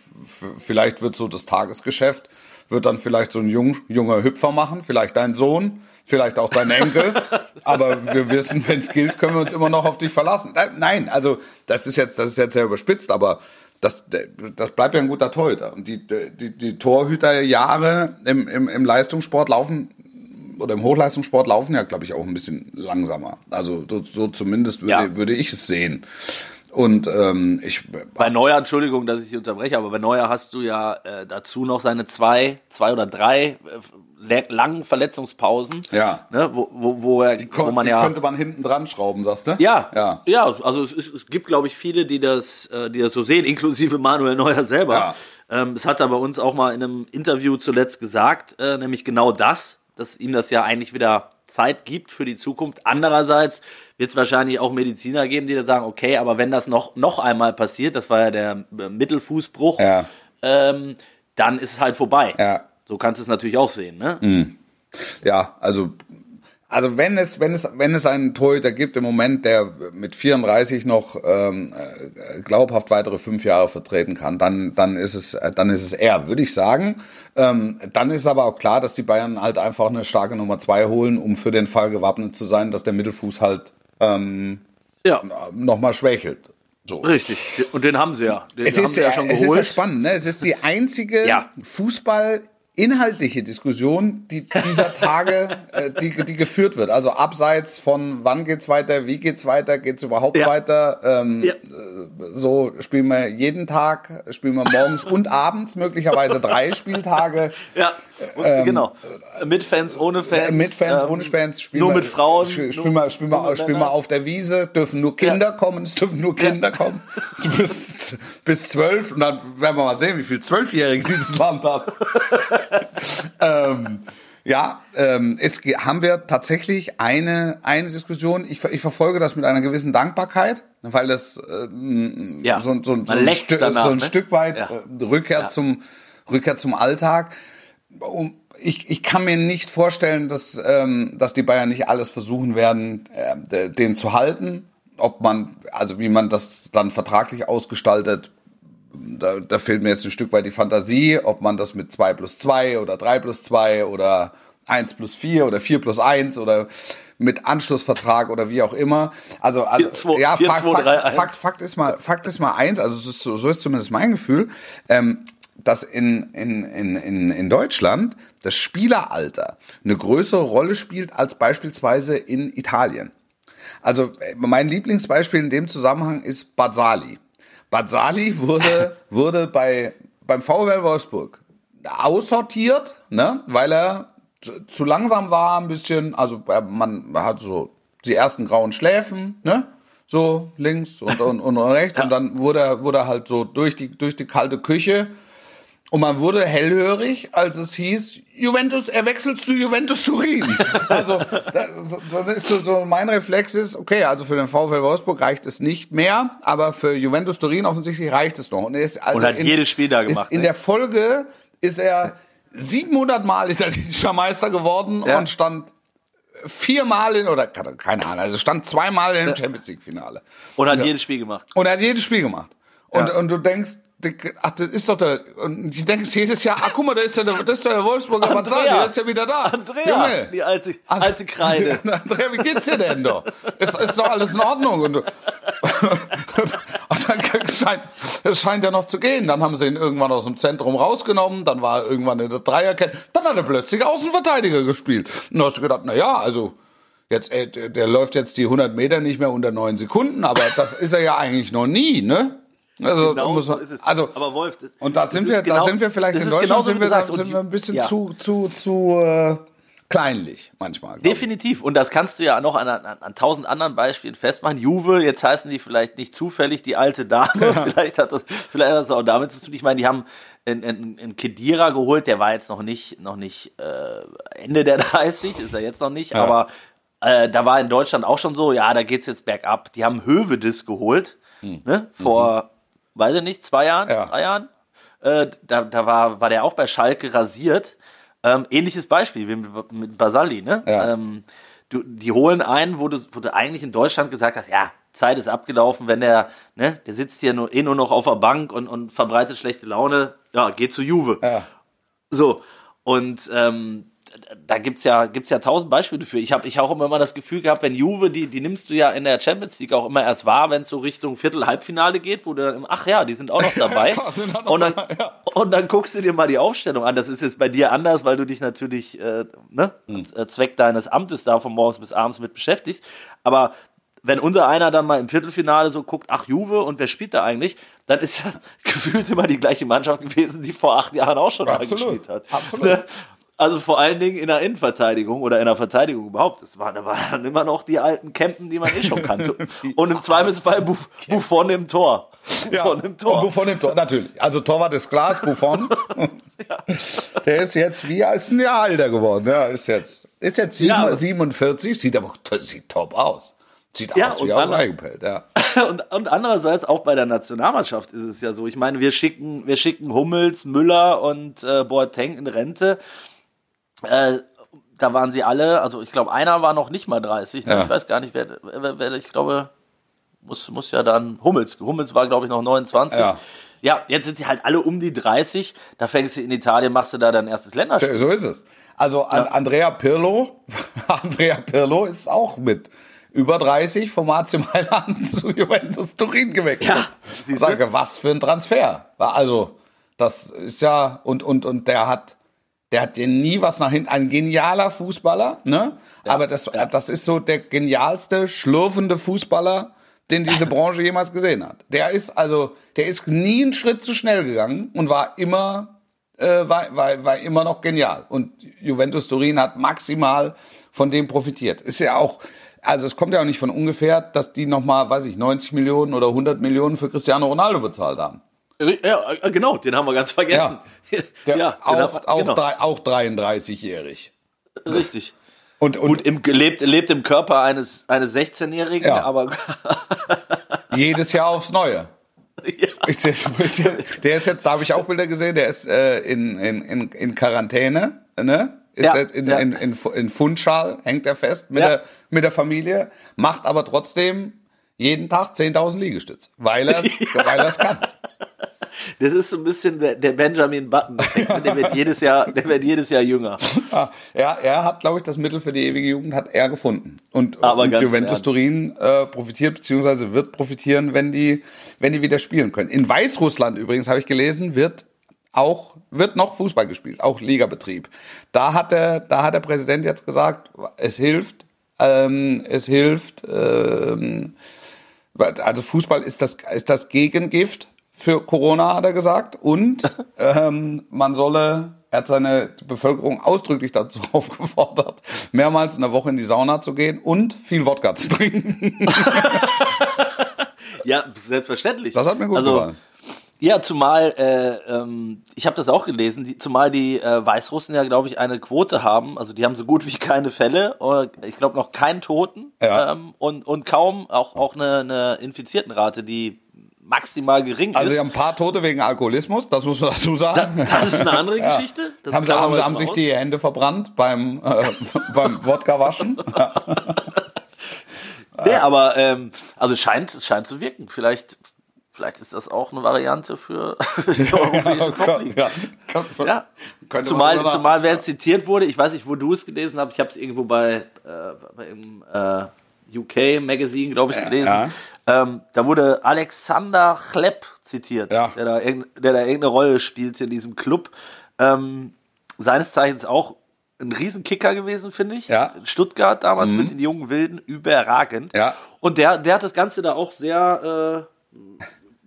vielleicht wird so das Tagesgeschäft, wird dann vielleicht so ein jung, junger Hüpfer machen, vielleicht dein Sohn, vielleicht auch dein Enkel. *laughs* Aber wir wissen, wenn es gilt, können wir uns immer noch auf dich verlassen. Nein, also das ist jetzt, das ist jetzt sehr überspitzt, aber das, das bleibt ja ein guter Torhüter. Und die, die, die Torhüterjahre im, im, im Leistungssport laufen oder im Hochleistungssport laufen ja, glaube ich, auch ein bisschen langsamer. Also so, so zumindest würde, Ja. würde ich es sehen. Und ähm, ich Bei Neuer, Entschuldigung, dass ich dich unterbreche, aber bei Neuer hast du ja äh, dazu noch seine zwei, zwei oder drei äh, langen Verletzungspausen. Ja. Ne, wo, wo, wo, er, wo kon, man die ja. könnte man hinten dran schrauben, sagst du? Ja, Ja. ja. Also es, es gibt, glaube ich, viele, die das, äh, die das so sehen, *laughs* inklusive Manuel Neuer selber. Ja. Ähm, es hat er bei uns auch mal in einem Interview zuletzt gesagt, äh, nämlich genau das, dass ihm das ja eigentlich wieder Zeit gibt für die Zukunft. Andererseits wird es wahrscheinlich auch Mediziner geben, die da sagen, okay, aber wenn das noch, noch einmal passiert, das war ja der äh, Mittelfußbruch, Ja. ähm, dann ist es halt vorbei. Ja. So kannst du es natürlich auch sehen, ne? Ja, also also wenn es, wenn es, wenn es einen Torhüter gibt im Moment, der mit 34 noch ähm, äh, glaubhaft weitere fünf Jahre vertreten kann, dann, dann ist es, äh, dann ist es er, würde ich sagen. Ähm, dann ist aber auch klar, dass die Bayern halt einfach eine starke Nummer zwei holen, um für den Fall gewappnet zu sein, dass der Mittelfuß halt ähm, ja. nochmal schwächelt. So. Richtig. Und den haben sie ja. Den es ist, ja, schon es ist ja spannend. Ne? Es ist die einzige ja. Fußball inhaltliche Diskussion, die dieser Tage, äh, die, die geführt wird. Also abseits von wann geht's weiter, wie geht's weiter, geht's überhaupt ja. weiter. Ähm, ja. Äh, so spielen wir jeden Tag, spielen wir morgens und abends, möglicherweise drei Spieltage. Ja, ähm, genau. Mit Fans, ohne Fans. Mit Fans, ähm, ohne Fans. Spielen nur mit Frauen. Spielen wir, spielen wir, spielen wir auf der Wiese, dürfen nur Kinder ja. kommen, es dürfen nur Kinder kommen. Du bist bis zwölf und dann werden wir mal sehen, wie viele Zwölfjährige dieses Land hat. *laughs* *laughs* ähm, ja, ähm, es haben wir tatsächlich eine, eine Diskussion. Ich, ich verfolge das mit einer gewissen Dankbarkeit, weil das ähm, ja, so, so, so, ein, Stück, danach, so ein ne? Stück weit ja. äh, Rückkehr, ja. zum, Rückkehr zum Alltag. Ich, ich kann mir nicht vorstellen, dass, ähm, dass die Bayern nicht alles versuchen werden, äh, den zu halten. Ob man, also wie man das dann vertraglich ausgestaltet, da, da fehlt mir jetzt ein Stück weit die Fantasie, ob man das mit 2 plus 2 oder 3 plus 2 oder 1 plus 4 oder 4 plus 1 oder mit Anschlussvertrag oder wie auch immer. Also, also 4, 2, ja, 4, Fakt, 2, 3, Fakt, Fakt, Fakt, ist mal, Fakt ist mal eins, also ist, so ist zumindest mein Gefühl, ähm, dass in, in, in, in, in Deutschland das Spieleralter eine größere Rolle spielt als beispielsweise in Italien. Also mein Lieblingsbeispiel in dem Zusammenhang ist Bazzali. Bazzali wurde, *laughs* wurde bei, beim VW Wolfsburg aussortiert, ne, weil er zu langsam war, ein bisschen, also man hat so die ersten grauen Schläfen, ne? So links und, und, und rechts. ja. Und dann wurde er, wurde er halt so durch die, durch die kalte Küche und man wurde hellhörig, als es hieß, Juventus, er wechselt zu Juventus Turin. *laughs* Also, dann ist so, so mein Reflex ist, okay, also für den VfL Wolfsburg reicht es nicht mehr, aber für Juventus Turin offensichtlich reicht es noch. Und, er ist also und hat in, jedes Spiel da gemacht. in ne? der Folge ist er 700 Mal italienischer *laughs* Meister geworden ja. und stand viermal in, oder keine Ahnung, also stand zweimal im Champions League Finale. Und hat ja. jedes Spiel gemacht. Und er hat jedes Spiel gemacht. Und, ja. und du denkst, ach, das ist doch der, und die denken jedes Jahr, ach guck mal, da ist ja der, das ist der Wolfsburger Mazzali, der ist ja wieder da. Andrea, Junge. die alte, alte Kreide. *laughs* Andrea, wie geht's dir denn doch? Ist, ist doch alles in Ordnung. Und, und dann scheint, es scheint ja noch zu gehen. Dann haben sie ihn irgendwann aus dem Zentrum rausgenommen, dann war er irgendwann in der Dreierkette, dann hat er plötzlich Außenverteidiger gespielt. Und dann hast du gedacht, na ja, also, Jetzt, äh, der läuft jetzt die 100 Meter nicht mehr unter neun Sekunden, aber das ist er ja eigentlich noch nie, ne? Also, genau muss man, so also, aber Wolf, das, und da sind wir, genau, da sind wir vielleicht in Deutschland sind wir, da, sind wir ein bisschen ja. zu, zu, zu äh, kleinlich manchmal. Definitiv. Und das kannst du ja noch an, an, an tausend anderen Beispielen festmachen. Juve, jetzt heißen die vielleicht nicht zufällig die alte Dame. Ja. *laughs* Vielleicht hat das, vielleicht hat das auch damit zu tun. Ich meine, die haben einen Kedira geholt, der war jetzt noch nicht, noch nicht äh, Ende der *laughs* 30, ist er jetzt noch nicht, ja. aber äh, da war in Deutschland auch schon so, ja, da geht's jetzt bergab. Die haben Hövedis geholt, hm. ne, vor mhm weiß ich nicht, zwei Jahren, ja. drei Jahren. Äh, da da war, war der auch bei Schalke rasiert. Ähm, ähnliches Beispiel wie mit, mit Basali, ne? Ja. Ähm, du, die holen einen, wo du, wo du eigentlich in Deutschland gesagt hast, ja, Zeit ist abgelaufen, wenn der, ne, der sitzt hier nur, eh nur noch auf der Bank und, und verbreitet schlechte Laune, ja, geht zu Juve. Ja. So. Und ähm, da gibt's ja, gibt's ja tausend Beispiele für. Ich habe ich auch immer mal das Gefühl gehabt, wenn Juve, die, die nimmst du ja in der Champions League auch immer erst wahr, wenn es so Richtung Viertel-Halbfinale geht, wo du dann, ach ja, die sind auch noch *laughs* dabei. noch und, dann, dabei ja. und dann guckst du dir mal die Aufstellung an. Das ist jetzt bei dir anders, weil du dich natürlich äh, ne, hm. Zweck deines Amtes da von morgens bis abends mit beschäftigst. Aber wenn unser einer dann mal im Viertelfinale so guckt, ach Juve und wer spielt da eigentlich, dann ist das *laughs* gefühlt immer die gleiche Mannschaft gewesen, die vor acht Jahren auch schon mal gespielt hat. Absolut. Also vor allen Dingen in der Innenverteidigung oder in der Verteidigung überhaupt. Das waren, da waren immer noch die alten Campen, die man eh schon kannte. *laughs* Und im Zweifelsfall Buff Buffon im Tor. Buffon ja, im Tor. Buffon im Tor, natürlich. Also Torwart ist Glas, Buffon. *laughs* ja. Der ist jetzt wie als ein Jahr alter geworden. Ja, ist jetzt, ist jetzt sieben, ja, 47, sieht aber sieht top aus. Sieht ja, aus wie ein Eigenpelt, ja. *laughs* Und, und andererseits auch bei der Nationalmannschaft ist es ja so. Ich meine, wir schicken, wir schicken Hummels, Müller und äh, Boateng in Rente. Äh, da waren sie alle, also ich glaube, einer war noch nicht mal 30. Ne? Ja. Ich weiß gar nicht, wer, wer, wer ich glaube, muss, muss ja dann Hummels. Hummels war, glaube ich, noch 29. Ja. ja, jetzt sind sie halt alle um die 30. Da fängst du in Italien, machst du da dein erstes Länderspiel. So, so ist es. Also an Andrea Pirlo, *laughs* Andrea Pirlo ist auch mit über 30 vom AC Mailand *laughs* zu Juventus Turin gewechselt. Ja, ich siehste? sage, was für ein Transfer. Also, das ist ja, und, und, und der hat, der hat dir nie was nach hinten, ein genialer Fußballer, ne? Aber das, das ist so der genialste, schlurfende Fußballer, den diese *laughs* Branche jemals gesehen hat. Der ist also, der ist nie einen Schritt zu schnell gegangen und war immer äh, war, war, war immer noch genial. Und Juventus Turin hat maximal von dem profitiert. Ist ja auch, also es kommt ja auch nicht von ungefähr, dass die nochmal, weiß ich, 90 Millionen oder 100 Millionen für Cristiano Ronaldo bezahlt haben. Ja, genau, den haben wir ganz vergessen. *laughs* Der ja, auch, auch, genau, drei, auch 33-jährig. richtig. Und, und, Und im, lebt, lebt im Körper eines, eines 16-Jährigen, Ja. aber *laughs* jedes Jahr aufs Neue. ja. *laughs* Der ist jetzt, da habe ich auch Bilder gesehen, der ist äh, in, in, in, Quarantäne, ne? Ist Ja, jetzt in, ja. in, in, in Funchal, hängt er fest mit, der, mit der Familie, macht aber trotzdem jeden Tag 10.000 Liegestütz, weil er es weil er's kann. Das ist so ein bisschen der Benjamin Button. *laughs* Der wird jedes Jahr, der wird jedes Jahr jünger. Ja, er, er hat, glaube ich, das Mittel für die ewige Jugend hat er gefunden. Und, Aber und Juventus. Turin äh, profitiert beziehungsweise wird profitieren, wenn die, wenn die wieder spielen können. In Weißrussland übrigens habe ich gelesen, wird auch wird noch Fußball gespielt, auch Ligabetrieb. Da hat der, da hat der Präsident jetzt gesagt, es hilft, ähm, es hilft. Ähm, also Fußball ist das ist das Gegengift für Corona, hat er gesagt. Und *laughs* ähm, man solle, er hat seine Bevölkerung ausdrücklich dazu *laughs* aufgefordert, mehrmals in der Woche in die Sauna zu gehen und viel Wodka zu trinken. *laughs* Ja, selbstverständlich. Das hat mir gut also, gefallen. Ja, zumal, äh, ähm, ich habe das auch gelesen, die, zumal die äh, Weißrussen ja, glaube ich, eine Quote haben, also die haben so gut wie keine Fälle, oder ich glaube noch keinen Toten Ja. ähm, und, und kaum auch, auch eine, eine Infiziertenrate, die maximal gering Also ist. sie haben ein paar Tote wegen Alkoholismus, das muss man dazu sagen. das ist eine andere *laughs* Geschichte. Das haben sie, haben, haben sich die Hände verbrannt beim, äh, *laughs* beim Wodka waschen. *laughs* Nee, aber ähm, also es scheint, es scheint zu wirken. Vielleicht, vielleicht ist das auch eine Variante für europäische Top-Liga. ja. Ja, Könnte man zumal, zumal wer zitiert wurde, ich weiß nicht, wo du es gelesen hast, ich habe es irgendwo bei, äh, bei im äh, UK Magazine, glaube ich, gelesen. ja. Ähm, da wurde Alexander Chlepp zitiert, Ja. der, da der da irgendeine Rolle spielte in diesem Club. Ähm, seines Zeichens auch ein Riesenkicker gewesen, finde ich. Ja. Mhm. In Stuttgart damals mit den jungen Wilden, überragend. Ja. Und der, der hat das Ganze da auch sehr äh,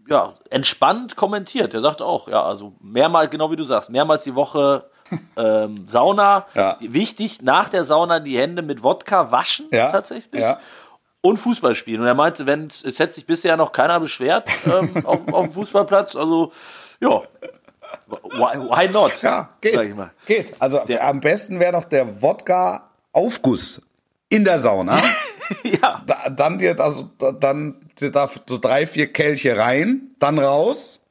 ja, entspannt kommentiert. Er sagt auch, ja, also mehrmals, genau wie du sagst, mehrmals die Woche ähm, Sauna. Ja. Wichtig, nach der Sauna die Hände mit Wodka waschen Ja, tatsächlich. ja. Und Fußball spielen. Und er meinte, wenn es hätte sich bisher noch keiner beschwert ähm, *laughs* auf, auf dem Fußballplatz. Also, ja. Why, why not? Ja, geht. mal. Geht. Also am besten wäre doch der Wodka-Aufguss in der Sauna. *laughs* Ja. da, dann dir das, dann dir da so drei, vier Kelche rein, dann raus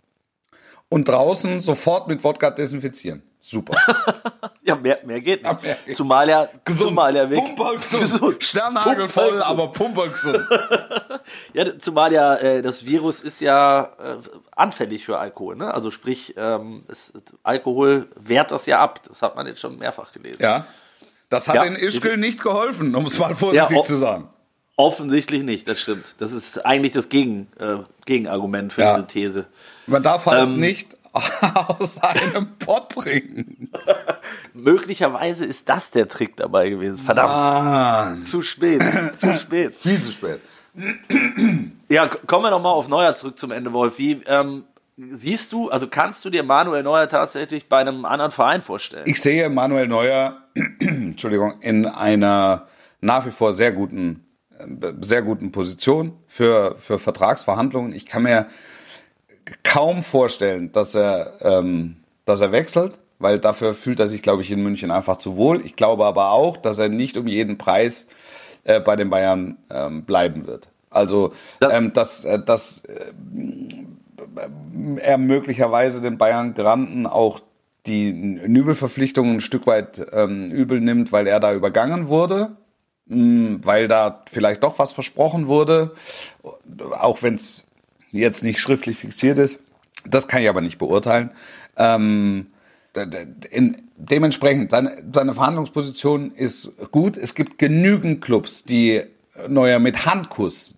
und draußen sofort mit Wodka desinfizieren. Super. *laughs* Ja, mehr, mehr geht nicht. mehr geht- Zumal er, zumal er wirklich Pumpergesund. Sternhagelvoll, Pumpergesund. aber pumpergesund. *laughs* Ja, zumal ja äh, das Virus ist ja äh, anfällig für Alkohol. Ne? Also sprich, ähm, es, Alkohol wehrt das ja ab. Das hat man jetzt schon mehrfach gelesen. Ja. Das hat Ja. in Ischgl nicht geholfen, um es mal vorsichtig Ja, zu sagen. Offensichtlich nicht, das stimmt. Das ist eigentlich das Gegen, äh, Gegenargument für Ja. diese These. Man darf halt Ähm. nicht *laughs* aus einem Pott trinken. *laughs* Möglicherweise ist das der Trick dabei gewesen. Verdammt, Ah, zu spät, *coughs* zu spät. viel zu spät. *coughs* Ja, kommen wir noch mal auf Neuer zurück zum Ende, Wolf. Wie ähm, siehst du, also kannst du dir Manuel Neuer tatsächlich bei einem anderen Verein vorstellen? Ich sehe Manuel Neuer, *coughs* Entschuldigung, in einer nach wie vor sehr guten, äh, sehr guten Position für, für Vertragsverhandlungen. Ich kann mir kaum vorstellen, dass er, ähm, dass er wechselt, weil dafür fühlt er sich, glaube ich, in München einfach zu wohl. Ich glaube aber auch, dass er nicht um jeden Preis äh, bei den Bayern ähm, bleiben wird. Also, ähm, dass, äh, dass äh, er möglicherweise den Bayern Granden auch die Nübel-Verpflichtung ein Stück weit ähm, übel nimmt, weil er da übergangen wurde, mh, weil da vielleicht doch was versprochen wurde, auch wenn es jetzt nicht schriftlich fixiert ist. Das kann ich aber nicht beurteilen. Ähm, in, dementsprechend, seine, seine Verhandlungsposition ist gut. Es gibt genügend Clubs, die Neuer mit Handkuss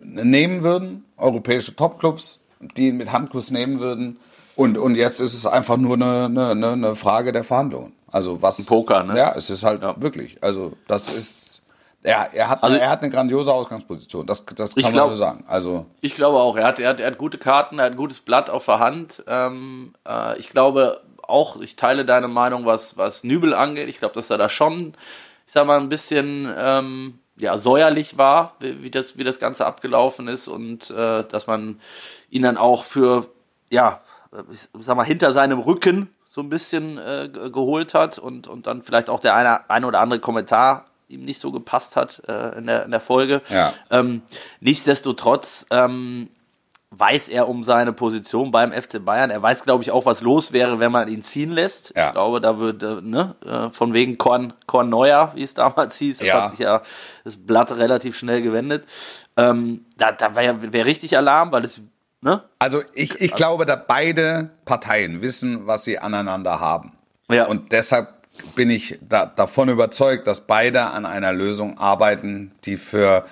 nehmen würden, europäische Topclubs, die ihn mit Handkuss nehmen würden. Und, und jetzt ist es einfach nur eine, eine, eine Frage der Verhandlungen. Also was. Ein Poker, ne? Ja, es ist halt Ja. wirklich. Also das ist. Ja, er hat, Also- er hat eine grandiose Ausgangsposition. Das, das Ich kann glaub- man nur sagen. Also Ich glaube auch, er hat, er hat, er hat gute Karten, er hat ein gutes Blatt auf der Hand. Ähm, äh, ich glaube auch, ich teile deine Meinung, was, was Nübel angeht. Ich glaube, dass er da schon, ich sag mal, ein bisschen ähm, ja, säuerlich war, wie, wie, das, wie das Ganze abgelaufen ist und äh, dass man ihn dann auch für, ja, ich sag mal, hinter seinem Rücken so ein bisschen äh, ge- geholt hat und, und dann vielleicht auch der eine, eine oder andere Kommentar ihm nicht so gepasst hat äh, in, der, in der Folge. Ja. Ähm, nichtsdestotrotz ähm, weiß er um seine Position beim FC Bayern. Er weiß, glaube ich, auch, was los wäre, wenn man ihn ziehen lässt. Ja. Ich glaube, da würde, ne, äh, von wegen Korn, Korn Neuer, wie es damals hieß, das Ja. hat sich ja das Blatt relativ schnell gewendet. Ähm, da da wäre wär richtig Alarm, weil es, ne? Also ich, ich glaube, da beide Parteien wissen, was sie aneinander haben. Ja. Und deshalb bin ich da, davon überzeugt, dass beide an einer Lösung arbeiten, die für,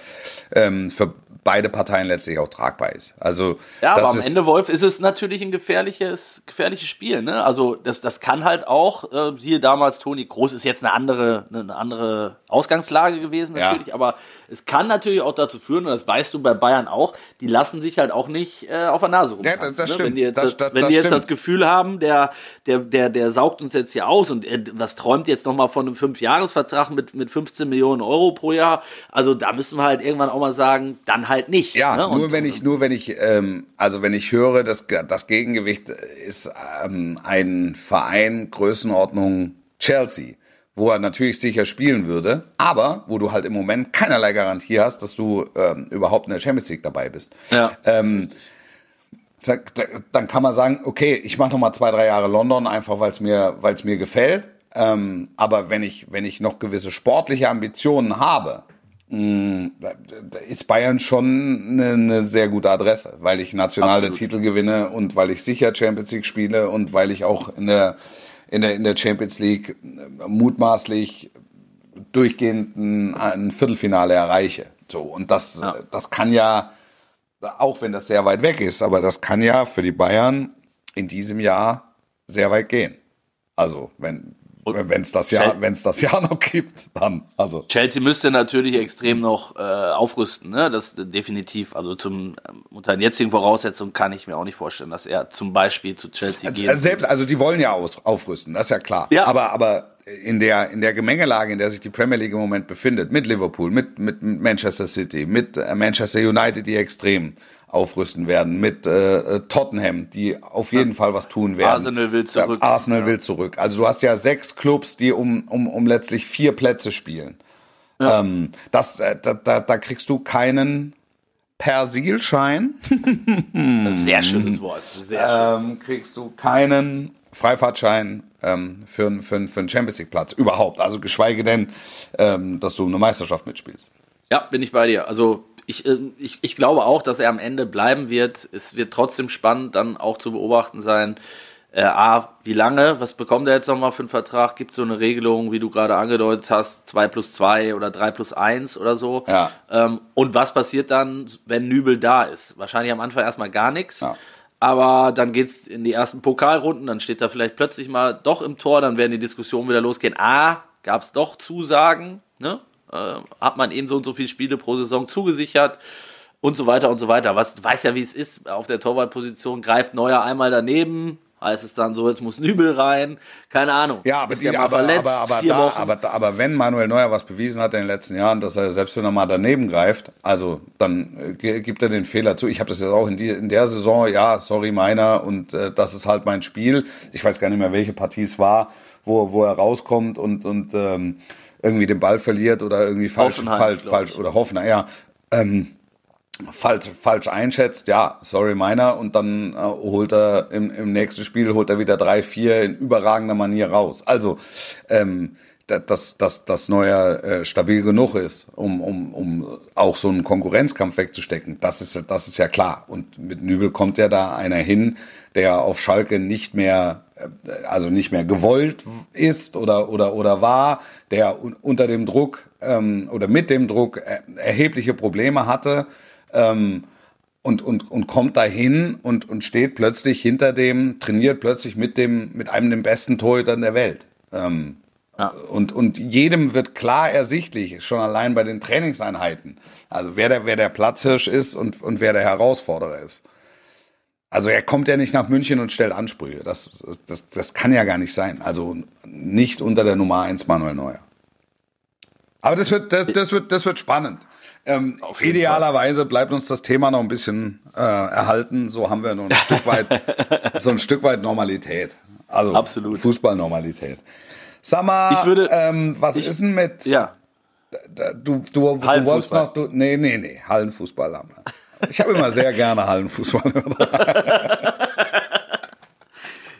ähm, für beide Parteien letztlich auch tragbar ist. Also Ja, aber am Ende, Wolf, ist es natürlich ein gefährliches, gefährliches Spiel. Ne? Also das, das kann halt auch, äh, siehe damals Toni Groß, ist jetzt eine andere, eine andere Ausgangslage gewesen Ja. natürlich, aber es kann natürlich auch dazu führen, und das weißt du bei Bayern auch, die lassen sich halt auch nicht äh, auf der Nase rum. Ja, das- das ne? stimmt. Wenn die jetzt, Das- das, wenn die jetzt das Gefühl haben, der, der, der, der saugt uns jetzt hier aus und er, was träumt jetzt nochmal von einem Fünfjahresvertrag mit, mit 15 Millionen Euro pro Jahr, also da müssen wir halt irgendwann auch mal sagen, dann halt nicht. Ja, ne? nur Und- wenn ich, nur wenn ich, ähm, also wenn ich höre, dass das Gegengewicht ist ähm, ein Verein Größenordnung Chelsea, wo er natürlich sicher spielen würde, aber wo du halt im Moment keinerlei Garantie hast, dass du ähm, überhaupt in der Champions League dabei bist. Ja. Ähm, da- da- dann kann man sagen, okay, ich mache noch mal zwei, drei Jahre London, einfach weil es mir, weil es mir gefällt. Ähm, aber wenn ich, wenn ich noch gewisse sportliche Ambitionen habe, mh, da ist Bayern schon eine, eine sehr gute Adresse, weil ich nationale Absolut. Titel gewinne und weil ich sicher Champions League spiele und weil ich auch in der, in der, in der Champions League äh, mutmaßlich durchgehend ein, ein Viertelfinale erreiche. So, und das, Ja. das kann ja, auch wenn das sehr weit weg ist, aber das kann ja für die Bayern in diesem Jahr sehr weit gehen. Also, wenn wenn es das Jahr, Chel- wenn es das Jahr noch gibt, dann also Chelsea müsste natürlich extrem noch äh, aufrüsten, ne? Das definitiv. Also zum ähm, unter den jetzigen Voraussetzungen kann ich mir auch nicht vorstellen, dass er zum Beispiel zu Chelsea geht. Also selbst, also die wollen ja aus, aufrüsten, das ist ja klar. Ja. Aber, aber in der, in der Gemengelage, in der sich die Premier League im Moment befindet, mit Liverpool, mit, mit Manchester City, mit äh, Manchester United, die extrem aufrüsten werden, mit äh, Tottenham, die auf jeden Fall was tun werden. Arsenal will zurück. Ja, Arsenal Ja. will zurück. Also du hast ja sechs Clubs, die um, um, um letztlich vier Plätze spielen. Ähm, das, äh, da, da, da kriegst du keinen Persilschein. *laughs* Sehr schönes Wort. Sehr schön. ähm, kriegst du keinen Freifahrtschein ähm, für, einen- für, für einen Champions League Platz überhaupt. Also geschweige denn, ähm, dass du eine Meisterschaft mitspielst. Ja, bin ich bei dir. Also ich, äh, ich, ich glaube auch, dass er am Ende bleiben wird. Es wird trotzdem spannend dann auch zu beobachten sein. Äh, A, wie lange? Was bekommt er jetzt nochmal für einen Vertrag? Gibt so eine Regelung, wie du gerade angedeutet hast, 2 plus 2 oder 3 plus 1 oder so? Ja. Ähm, und was passiert dann, wenn Nübel da ist? Wahrscheinlich am Anfang erstmal gar nichts. Ja. Aber dann geht's in die ersten Pokalrunden, dann steht er vielleicht plötzlich mal doch im Tor, dann werden die Diskussionen wieder losgehen. A, gab es doch Zusagen, ne? Äh, hat man eben so und so viele Spiele pro Saison zugesichert und so weiter und so weiter. Was du weißt ja, wie es ist auf der Torwartposition, greift Neuer einmal daneben, heißt es dann so, jetzt muss Nübel rein, keine Ahnung. Ja, aber, die, aber, verletzt, aber, aber, da, aber, aber wenn Manuel Neuer was bewiesen hat in den letzten Jahren, dass er selbst wenn er mal daneben greift, also dann äh, gibt er den Fehler zu. Ich habe das jetzt auch in, die, in der Saison, ja, sorry meiner und äh, das ist halt mein Spiel. Ich weiß gar nicht mehr, welche Partie es war, wo, wo er rauskommt und, und ähm, irgendwie den Ball verliert oder irgendwie falsch, Hoffenheim, falsch, falsch oder Hoffenheim, ja. Ähm, falsch, falsch einschätzt, ja, sorry meiner, und dann äh, holt er im, im nächsten Spiel holt er wieder drei, vier in überragender Manier raus. Also ähm, dass, dass, dass Neuer äh, stabil genug ist, um, um, um auch so einen Konkurrenzkampf wegzustecken. Das ist, das ist ja klar. Und mit Nübel kommt ja da einer hin, der auf Schalke nicht mehr, äh, also nicht mehr gewollt ist oder, oder, oder war, der un unter dem Druck ähm, oder mit dem Druck er erhebliche Probleme hatte. Ähm, und, und, und kommt dahin und, und steht plötzlich hinter dem, trainiert plötzlich mit dem, mit einem der besten Torhütern der Welt. Ähm, ja. Und, und jedem wird klar ersichtlich, schon allein bei den Trainingseinheiten, also wer der, wer der Platzhirsch ist und, und wer der Herausforderer ist. Also er kommt ja nicht nach München und stellt Ansprüche. Das, das, das kann ja gar nicht sein. Also nicht unter der Nummer 1 Manuel Neuer. Aber das wird, das, das wird, das wird spannend. Ähm, idealerweise Fall. bleibt uns das Thema noch ein bisschen äh, erhalten. So haben wir noch ein Stück weit, *laughs* so ein Stück weit Normalität. Also Absolut. Fußballnormalität. Sag mal, ich würde, ähm, was ich, ist denn mit? Ja. Du, du, du wolltest noch, du, nee, nee, nee, Hallenfußball haben wir. Ich habe immer sehr gerne Hallenfußball. *laughs*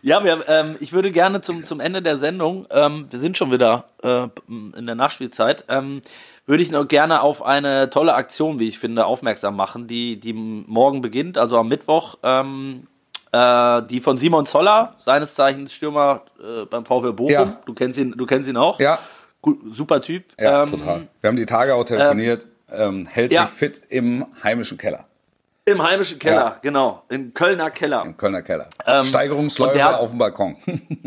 ja, wir, ähm, ich würde gerne zum, zum Ende der Sendung, ähm, wir sind schon wieder äh, in der Nachspielzeit, ähm, würde ich noch gerne auf eine tolle Aktion, wie ich finde, aufmerksam machen, die, die morgen beginnt, also am Mittwoch. Ähm, äh, die von Simon Zoller, seines Zeichens Stürmer äh, beim VfL Bochum. Ja. Du kennst ihn, du kennst ihn auch. Ja. Gut, super Typ. Ja, ähm, total. Wir haben die Tage auch telefoniert. Ähm, hält ja. sich fit im heimischen Keller. Im heimischen Keller, ja. genau. Im Kölner Keller. Im Kölner Keller. Ähm, Steigerungsläufe hat, auf dem Balkon. *laughs*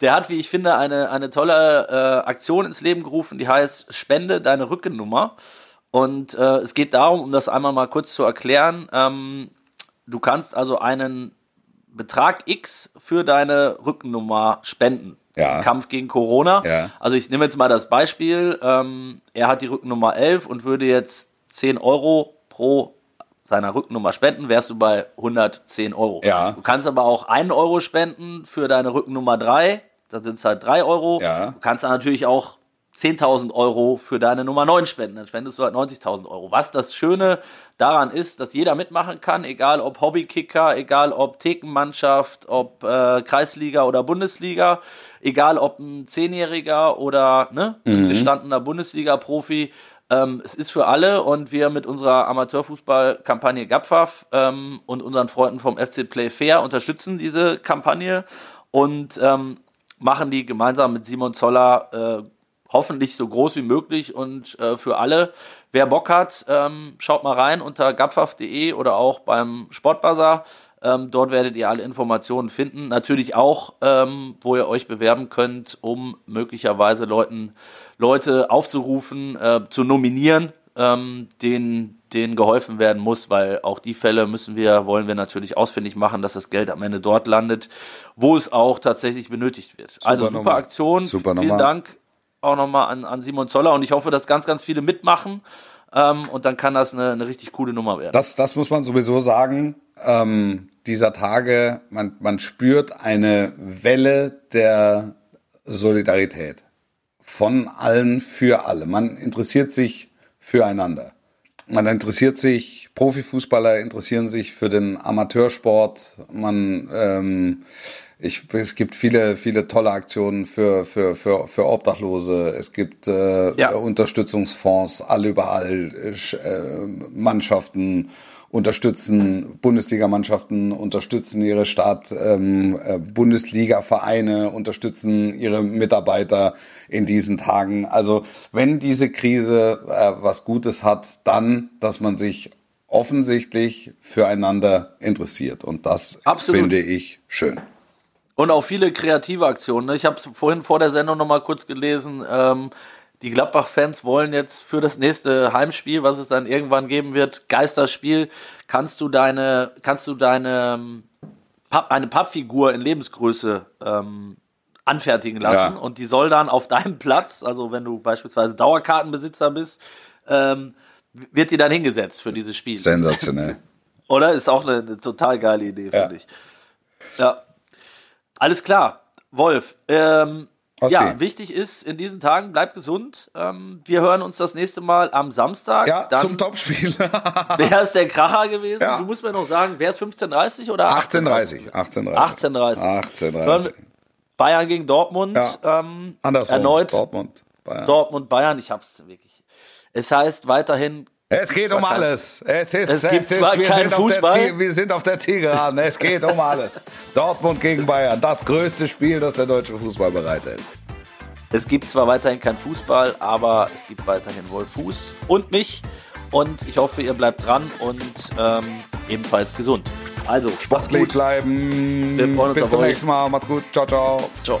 der hat, wie ich finde, eine, eine tolle äh, Aktion ins Leben gerufen, die heißt Spende deine Rückennummer. Und äh, es geht darum, um das einmal mal kurz zu erklären, ähm, Du kannst also einen Betrag X für deine Rückennummer spenden. Ja. Im Kampf gegen Corona. Ja. Also ich nehme jetzt mal das Beispiel. Ähm, er hat die Rückennummer 11 und würde jetzt 10 Euro pro seiner Rückennummer spenden, wärst du bei 110 Euro. Ja. Du kannst aber auch 1 Euro spenden für deine Rückennummer 3. Da sind es halt 3 Euro. Ja. Du kannst dann natürlich auch 10.000 Euro für deine Nummer 9 spenden, dann spendest du halt 90.000 Euro. Was das Schöne daran ist, dass jeder mitmachen kann, egal ob Hobbykicker, egal ob Thekenmannschaft, ob äh, Kreisliga oder Bundesliga, egal ob ein Zehnjähriger oder ne, mhm. gestandener Bundesliga-Profi. Ähm, es ist für alle und wir mit unserer Amateurfußballkampagne GAPFAF ähm, und unseren Freunden vom FC Play Fair unterstützen diese Kampagne und ähm, machen die gemeinsam mit Simon Zoller äh, hoffentlich so groß wie möglich und äh, für alle. Wer Bock hat, ähm, schaut mal rein unter gapfaf.de oder auch beim Sportbazar. Ähm, dort werdet ihr alle Informationen finden. Natürlich auch, ähm, wo ihr euch bewerben könnt, um möglicherweise Leuten, Leute aufzurufen, äh, zu nominieren, ähm, denen, denen geholfen werden muss, weil auch die Fälle müssen wir, wollen wir natürlich ausfindig machen, dass das Geld am Ende dort landet, wo es auch tatsächlich benötigt wird. Super also super Nummer. Aktion. Super Vielen Nummer. Dank auch nochmal an, an Simon Zoller und ich hoffe, dass ganz, ganz viele mitmachen. Ähm, und dann kann das eine, eine richtig coole Nummer werden. Das, das muss man sowieso sagen. Ähm, dieser Tage, man, man spürt eine Welle der Solidarität. Von allen für alle. Man interessiert sich füreinander. Man interessiert sich, Profifußballer interessieren sich für den Amateursport. Man ähm, ich, es gibt viele, viele tolle Aktionen für, für, für, für Obdachlose. Es gibt äh, ja. Unterstützungsfonds, all überall. Äh, Mannschaften unterstützen, Bundesligamannschaften unterstützen ihre Stadt, ähm, äh, Bundesliga-Vereine unterstützen ihre Mitarbeiter in diesen Tagen. Also wenn diese Krise äh, was Gutes hat, dann, dass man sich offensichtlich füreinander interessiert. Und das Absolut. finde ich schön. Und auch viele kreative Aktionen. Ne? Ich habe es vorhin vor der Sendung nochmal kurz gelesen. Ähm, die Gladbach-Fans wollen jetzt für das nächste Heimspiel, was es dann irgendwann geben wird, Geisterspiel, kannst du deine, kannst du deine ähm, Papp, eine Pappfigur in Lebensgröße ähm, anfertigen lassen ja. und die soll dann auf deinem Platz, also wenn du beispielsweise Dauerkartenbesitzer bist, ähm, wird die dann hingesetzt für dieses Spiel. Sensationell. *laughs* Oder? Ist auch eine, eine total geile Idee, finde ja. ich. Ja. Alles klar. Wolf, ähm. Ja, wichtig ist in diesen Tagen, bleibt gesund. Ähm, wir hören uns das nächste Mal am Samstag. Ja, Dann, zum Topspiel. *laughs* Wer ist der Kracher gewesen? Ja. Du musst mir noch sagen, wer ist 15.30 oder 18.30. 18.30. 18.30. 18.30. Bayern gegen Dortmund. Ja. Ähm, Andersrum. Erneut Dortmund. Bayern. Dortmund, Bayern. Ich hab's wirklich. Es heißt weiterhin. Es geht um alles. Es ist, Es gibt ist zwar wir, keinen sind auf der Fußball. Ziel, wir sind auf der Zielgeraden. Es geht um alles. *laughs* Dortmund gegen Bayern. Das größte Spiel, das der deutsche Fußball bereitet. Es gibt zwar weiterhin kein Fußball, aber es gibt weiterhin Wolf Fuß und mich. Und ich hoffe, ihr bleibt dran und ähm, ebenfalls gesund. Also, macht's Sportlich gut. bleiben. Wir freuen uns Bis zum nächsten Mal. Macht's gut. Ciao, ciao. Ciao.